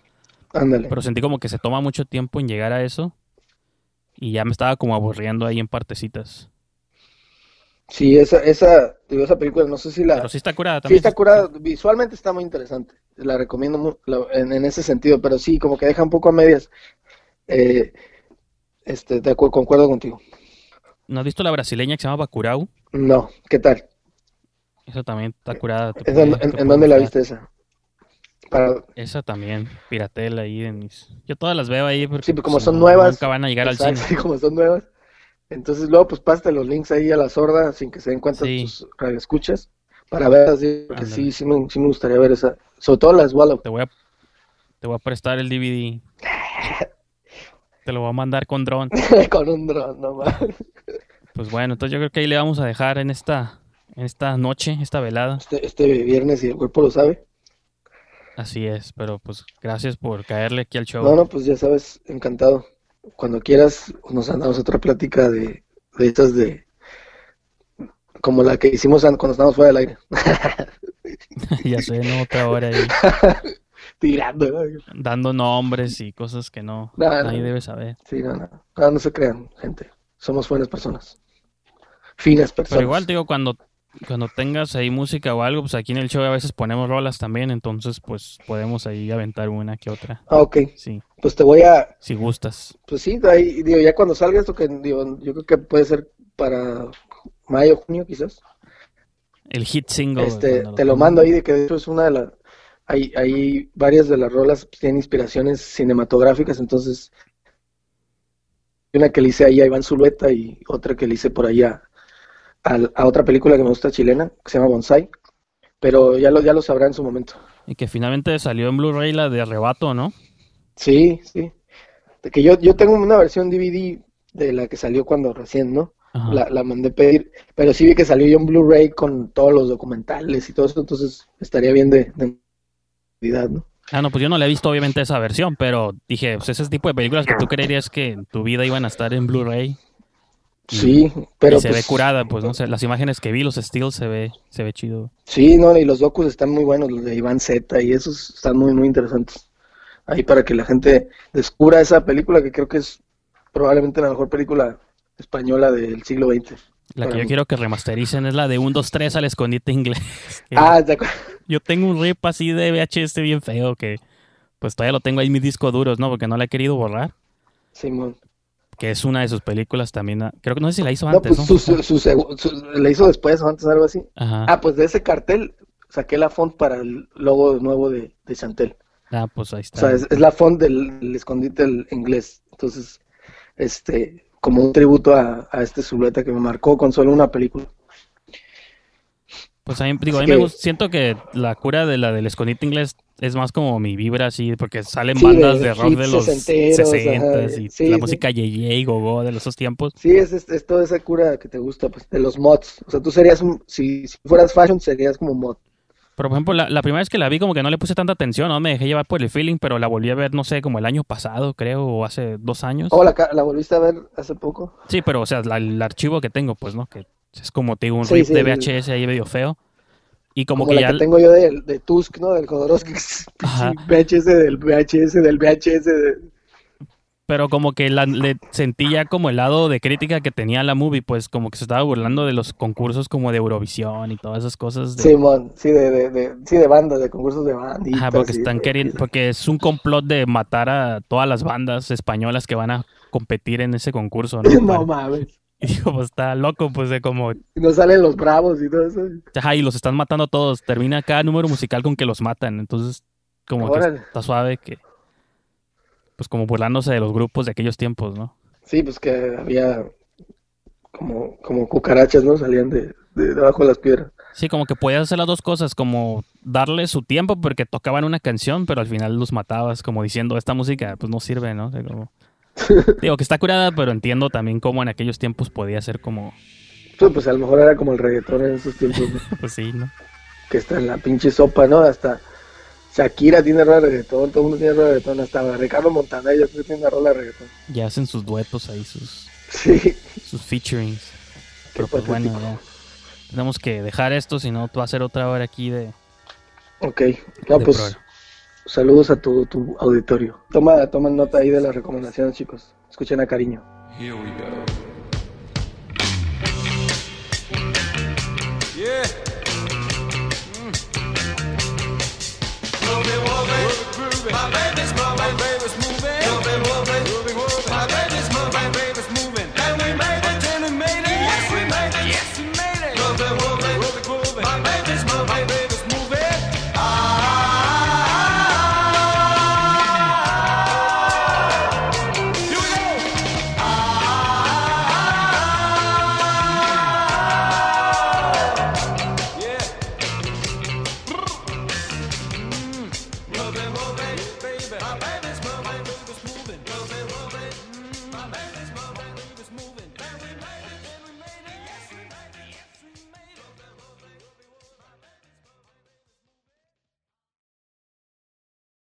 Speaker 3: Ándale.
Speaker 2: Pero sentí como que se toma mucho tiempo en llegar a eso. Y ya me estaba como aburriendo ahí en partecitas.
Speaker 3: Sí, esa, esa, digo, esa película, no sé si la...
Speaker 2: Pero sí está curada
Speaker 3: Sí,
Speaker 2: también.
Speaker 3: está curada, visualmente está muy interesante, la recomiendo la- en, en ese sentido, pero sí, como que deja un poco a medias. Eh, este, de acuerdo, concuerdo contigo.
Speaker 2: ¿No has visto la brasileña que se llama Bacurau?
Speaker 3: No, ¿qué tal?
Speaker 2: Esa también está curada.
Speaker 3: ¿En,
Speaker 2: puede-
Speaker 3: dónde-
Speaker 2: te
Speaker 3: en-
Speaker 2: puede
Speaker 3: en dónde la viste esa? Para,
Speaker 2: Esa también, piratela ahí en mis... Yo todas las veo ahí porque
Speaker 3: Sí, como son nuevas,
Speaker 2: Nunca van a llegar al cine. <laughs>
Speaker 3: como son nuevas. Entonces luego pues pásate los links ahí a la sorda sin que se den cuenta
Speaker 2: Sí.
Speaker 3: tus radioescuchas para ver así, porque sí, sí me, sí me gustaría ver esa, sobre todo las Wallow.
Speaker 2: Te voy a, te voy a prestar el DVD. <laughs> Te lo voy a mandar con dron. <laughs>
Speaker 3: con un dron, no más.
Speaker 2: Pues bueno, entonces yo creo que ahí le vamos a dejar en esta en esta noche, esta velada.
Speaker 3: este, este viernes y el cuerpo lo sabe.
Speaker 2: Así es, pero pues gracias por caerle aquí al show.
Speaker 3: No, no, pues ya sabes, encantado. Cuando quieras, nos andamos otra plática de, de estas de... Como la que hicimos an- cuando estábamos fuera del aire. <laughs>
Speaker 2: ya sé, ¿no? Otra hora ahí <laughs>
Speaker 3: Tirando, ¿no?
Speaker 2: dando nombres y cosas que no, nadie
Speaker 3: no.
Speaker 2: debe saber.
Speaker 3: Sí, no, no. No, no se crean, gente. Somos buenas personas. Finas personas.
Speaker 2: Pero igual, digo, cuando, cuando tengas ahí música o algo, pues aquí en el show a veces ponemos rolas también, entonces pues podemos ahí aventar una que otra.
Speaker 3: Ah, ok.
Speaker 2: Sí,
Speaker 3: Pues te voy a...
Speaker 2: si gustas.
Speaker 3: Pues sí, ahí, digo, ya cuando salga esto, que digo, yo creo que puede ser para mayo, junio quizás.
Speaker 2: El hit single.
Speaker 3: Este, te lo mando ahí, de que de hecho es una de las... Hay, hay varias de las rolas pues, tienen inspiraciones cinematográficas, entonces... Una que le hice ahí a Iván Zulueta y otra que le hice por ahí a, otra película que me gusta chilena, que se llama Bonsai. Pero ya lo, ya lo sabrá en su momento.
Speaker 2: Y que finalmente salió en Blu-ray la de Arrebato, ¿no?
Speaker 3: Sí, sí. Que yo, yo tengo una versión DVD de la que salió cuando recién, ¿no? La, la mandé pedir, pero sí vi que salió ya en Blu-ray con todos los documentales y todo eso, entonces estaría bien de, de ¿no?
Speaker 2: Ah, no, pues yo no le he visto obviamente esa versión, pero dije, pues ese tipo de películas que tú creerías que en tu vida iban a estar en Blu-ray
Speaker 3: Sí, pero
Speaker 2: y se ve
Speaker 3: pues,
Speaker 2: curada, pues no sé, las imágenes que vi, los stills se ve, se ve chido.
Speaker 3: sí, no, y los docus están muy buenos, los de Iván Z y esos están muy, muy interesantes. Ahí para que la gente descubra esa película que creo que es probablemente la mejor película española del siglo XX.
Speaker 2: La que yo quiero que remastericen es la de 1, 2, 3 al escondite inglés. <laughs>
Speaker 3: Ah, ¿te acuerdas? <laughs>
Speaker 2: Yo tengo un rip así de VHS bien feo que pues todavía lo tengo ahí en mis discos duros, ¿no? Porque no la he querido borrar.
Speaker 3: Simón.
Speaker 2: Que es una de sus películas también. ah, Creo que no sé si la hizo
Speaker 3: No,
Speaker 2: antes,
Speaker 3: pues
Speaker 2: ¿no?
Speaker 3: su, su, le hizo después o antes algo así.
Speaker 2: Ajá.
Speaker 3: Ah, pues de ese cartel saqué la font para el logo nuevo de, de Chantel.
Speaker 2: Ah, pues ahí
Speaker 3: O
Speaker 2: está.
Speaker 3: sea, es, es la font del, del escondite el inglés. Entonces, este, como un tributo a, a este silueta que me marcó con solo una película.
Speaker 2: Pues a mí, digo, a mí me gusta, siento que la cura de la del escondite inglés es más como mi vibra así, porque salen
Speaker 3: Sí,
Speaker 2: bandas
Speaker 3: de
Speaker 2: de rock de los
Speaker 3: sesenteros,
Speaker 2: 60
Speaker 3: ajá,
Speaker 2: y
Speaker 3: sí,
Speaker 2: la
Speaker 3: sí.
Speaker 2: música Yeye y Gogo de esos tiempos.
Speaker 3: Sí, es, es, es toda esa cura que te gusta, pues, de los mods. O sea, tú serías, un- si, si fueras fashion, serías como mod.
Speaker 2: Pero por ejemplo, la, la primera vez que la vi como que no le puse tanta atención, no me dejé llevar por el feeling, pero la volví a ver, no sé, como el año pasado, creo, o hace dos años.
Speaker 3: ¿O la, ca- la volviste a ver hace poco?
Speaker 2: Sí, pero o sea, la- el archivo que tengo, pues, ¿no? Que es como te digo, un
Speaker 3: Sí,
Speaker 2: rip
Speaker 3: sí,
Speaker 2: de VHS ahí medio feo. Y como,
Speaker 3: Como,
Speaker 2: que
Speaker 3: la
Speaker 2: ya...
Speaker 3: que tengo yo de, de Tusk, ¿no? Del Jodorowsky. VHS del VHS del VHS. de-
Speaker 2: Pero como que la, le sentí ya como el lado de crítica que tenía la movie, pues como que se estaba burlando de los concursos como de Eurovisión y todas esas cosas. De,
Speaker 3: Simón, sí, de, de, de- sí, de bandas, de concursos de banditas.
Speaker 2: Ajá, porque están queriendo, porque es un complot de matar a todas las bandas españolas que van a competir en ese concurso, ¿no? <laughs>
Speaker 3: No mames. <laughs>
Speaker 2: y digo, pues está loco, pues de como,
Speaker 3: no salen los bravos y todo eso.
Speaker 2: ajá, y los están matando a todos. Termina cada número musical con que los matan, entonces como que está suave que, pues como burlándose de los grupos de aquellos tiempos, ¿no?
Speaker 3: Sí, pues que había como, como cucarachas, ¿no? Salían de, de debajo de las piedras.
Speaker 2: Sí, como que podías hacer las dos cosas, como darle su tiempo porque tocaban una canción, pero al final los matabas, como diciendo, esta música pues no sirve, ¿no? O sea, como- <laughs> Digo que está curada, pero entiendo también cómo en aquellos tiempos podía ser como,
Speaker 3: Pues, pues a lo mejor era como el reggaetón en esos tiempos, ¿no? <laughs>
Speaker 2: pues sí, ¿no?
Speaker 3: que está en la pinche sopa, ¿no? Hasta Shakira tiene rola de reggaetón, todo el mundo tiene rola de reggaetón, hasta Ricardo Montaner yo creo que tiene rola de reggaetón.
Speaker 2: Ya hacen sus duetos ahí, sus,
Speaker 3: Sí,
Speaker 2: sus featurings.
Speaker 3: Qué
Speaker 2: Pero pues bueno, ya. Tenemos que dejar esto, si no, va a ser otra hora aquí de...
Speaker 3: ok. No,
Speaker 2: de
Speaker 3: pues
Speaker 2: programa.
Speaker 3: Saludos a tu, tu auditorio. Toma, nota ahí de las recomendaciones, chicos. Escuchen a cariño.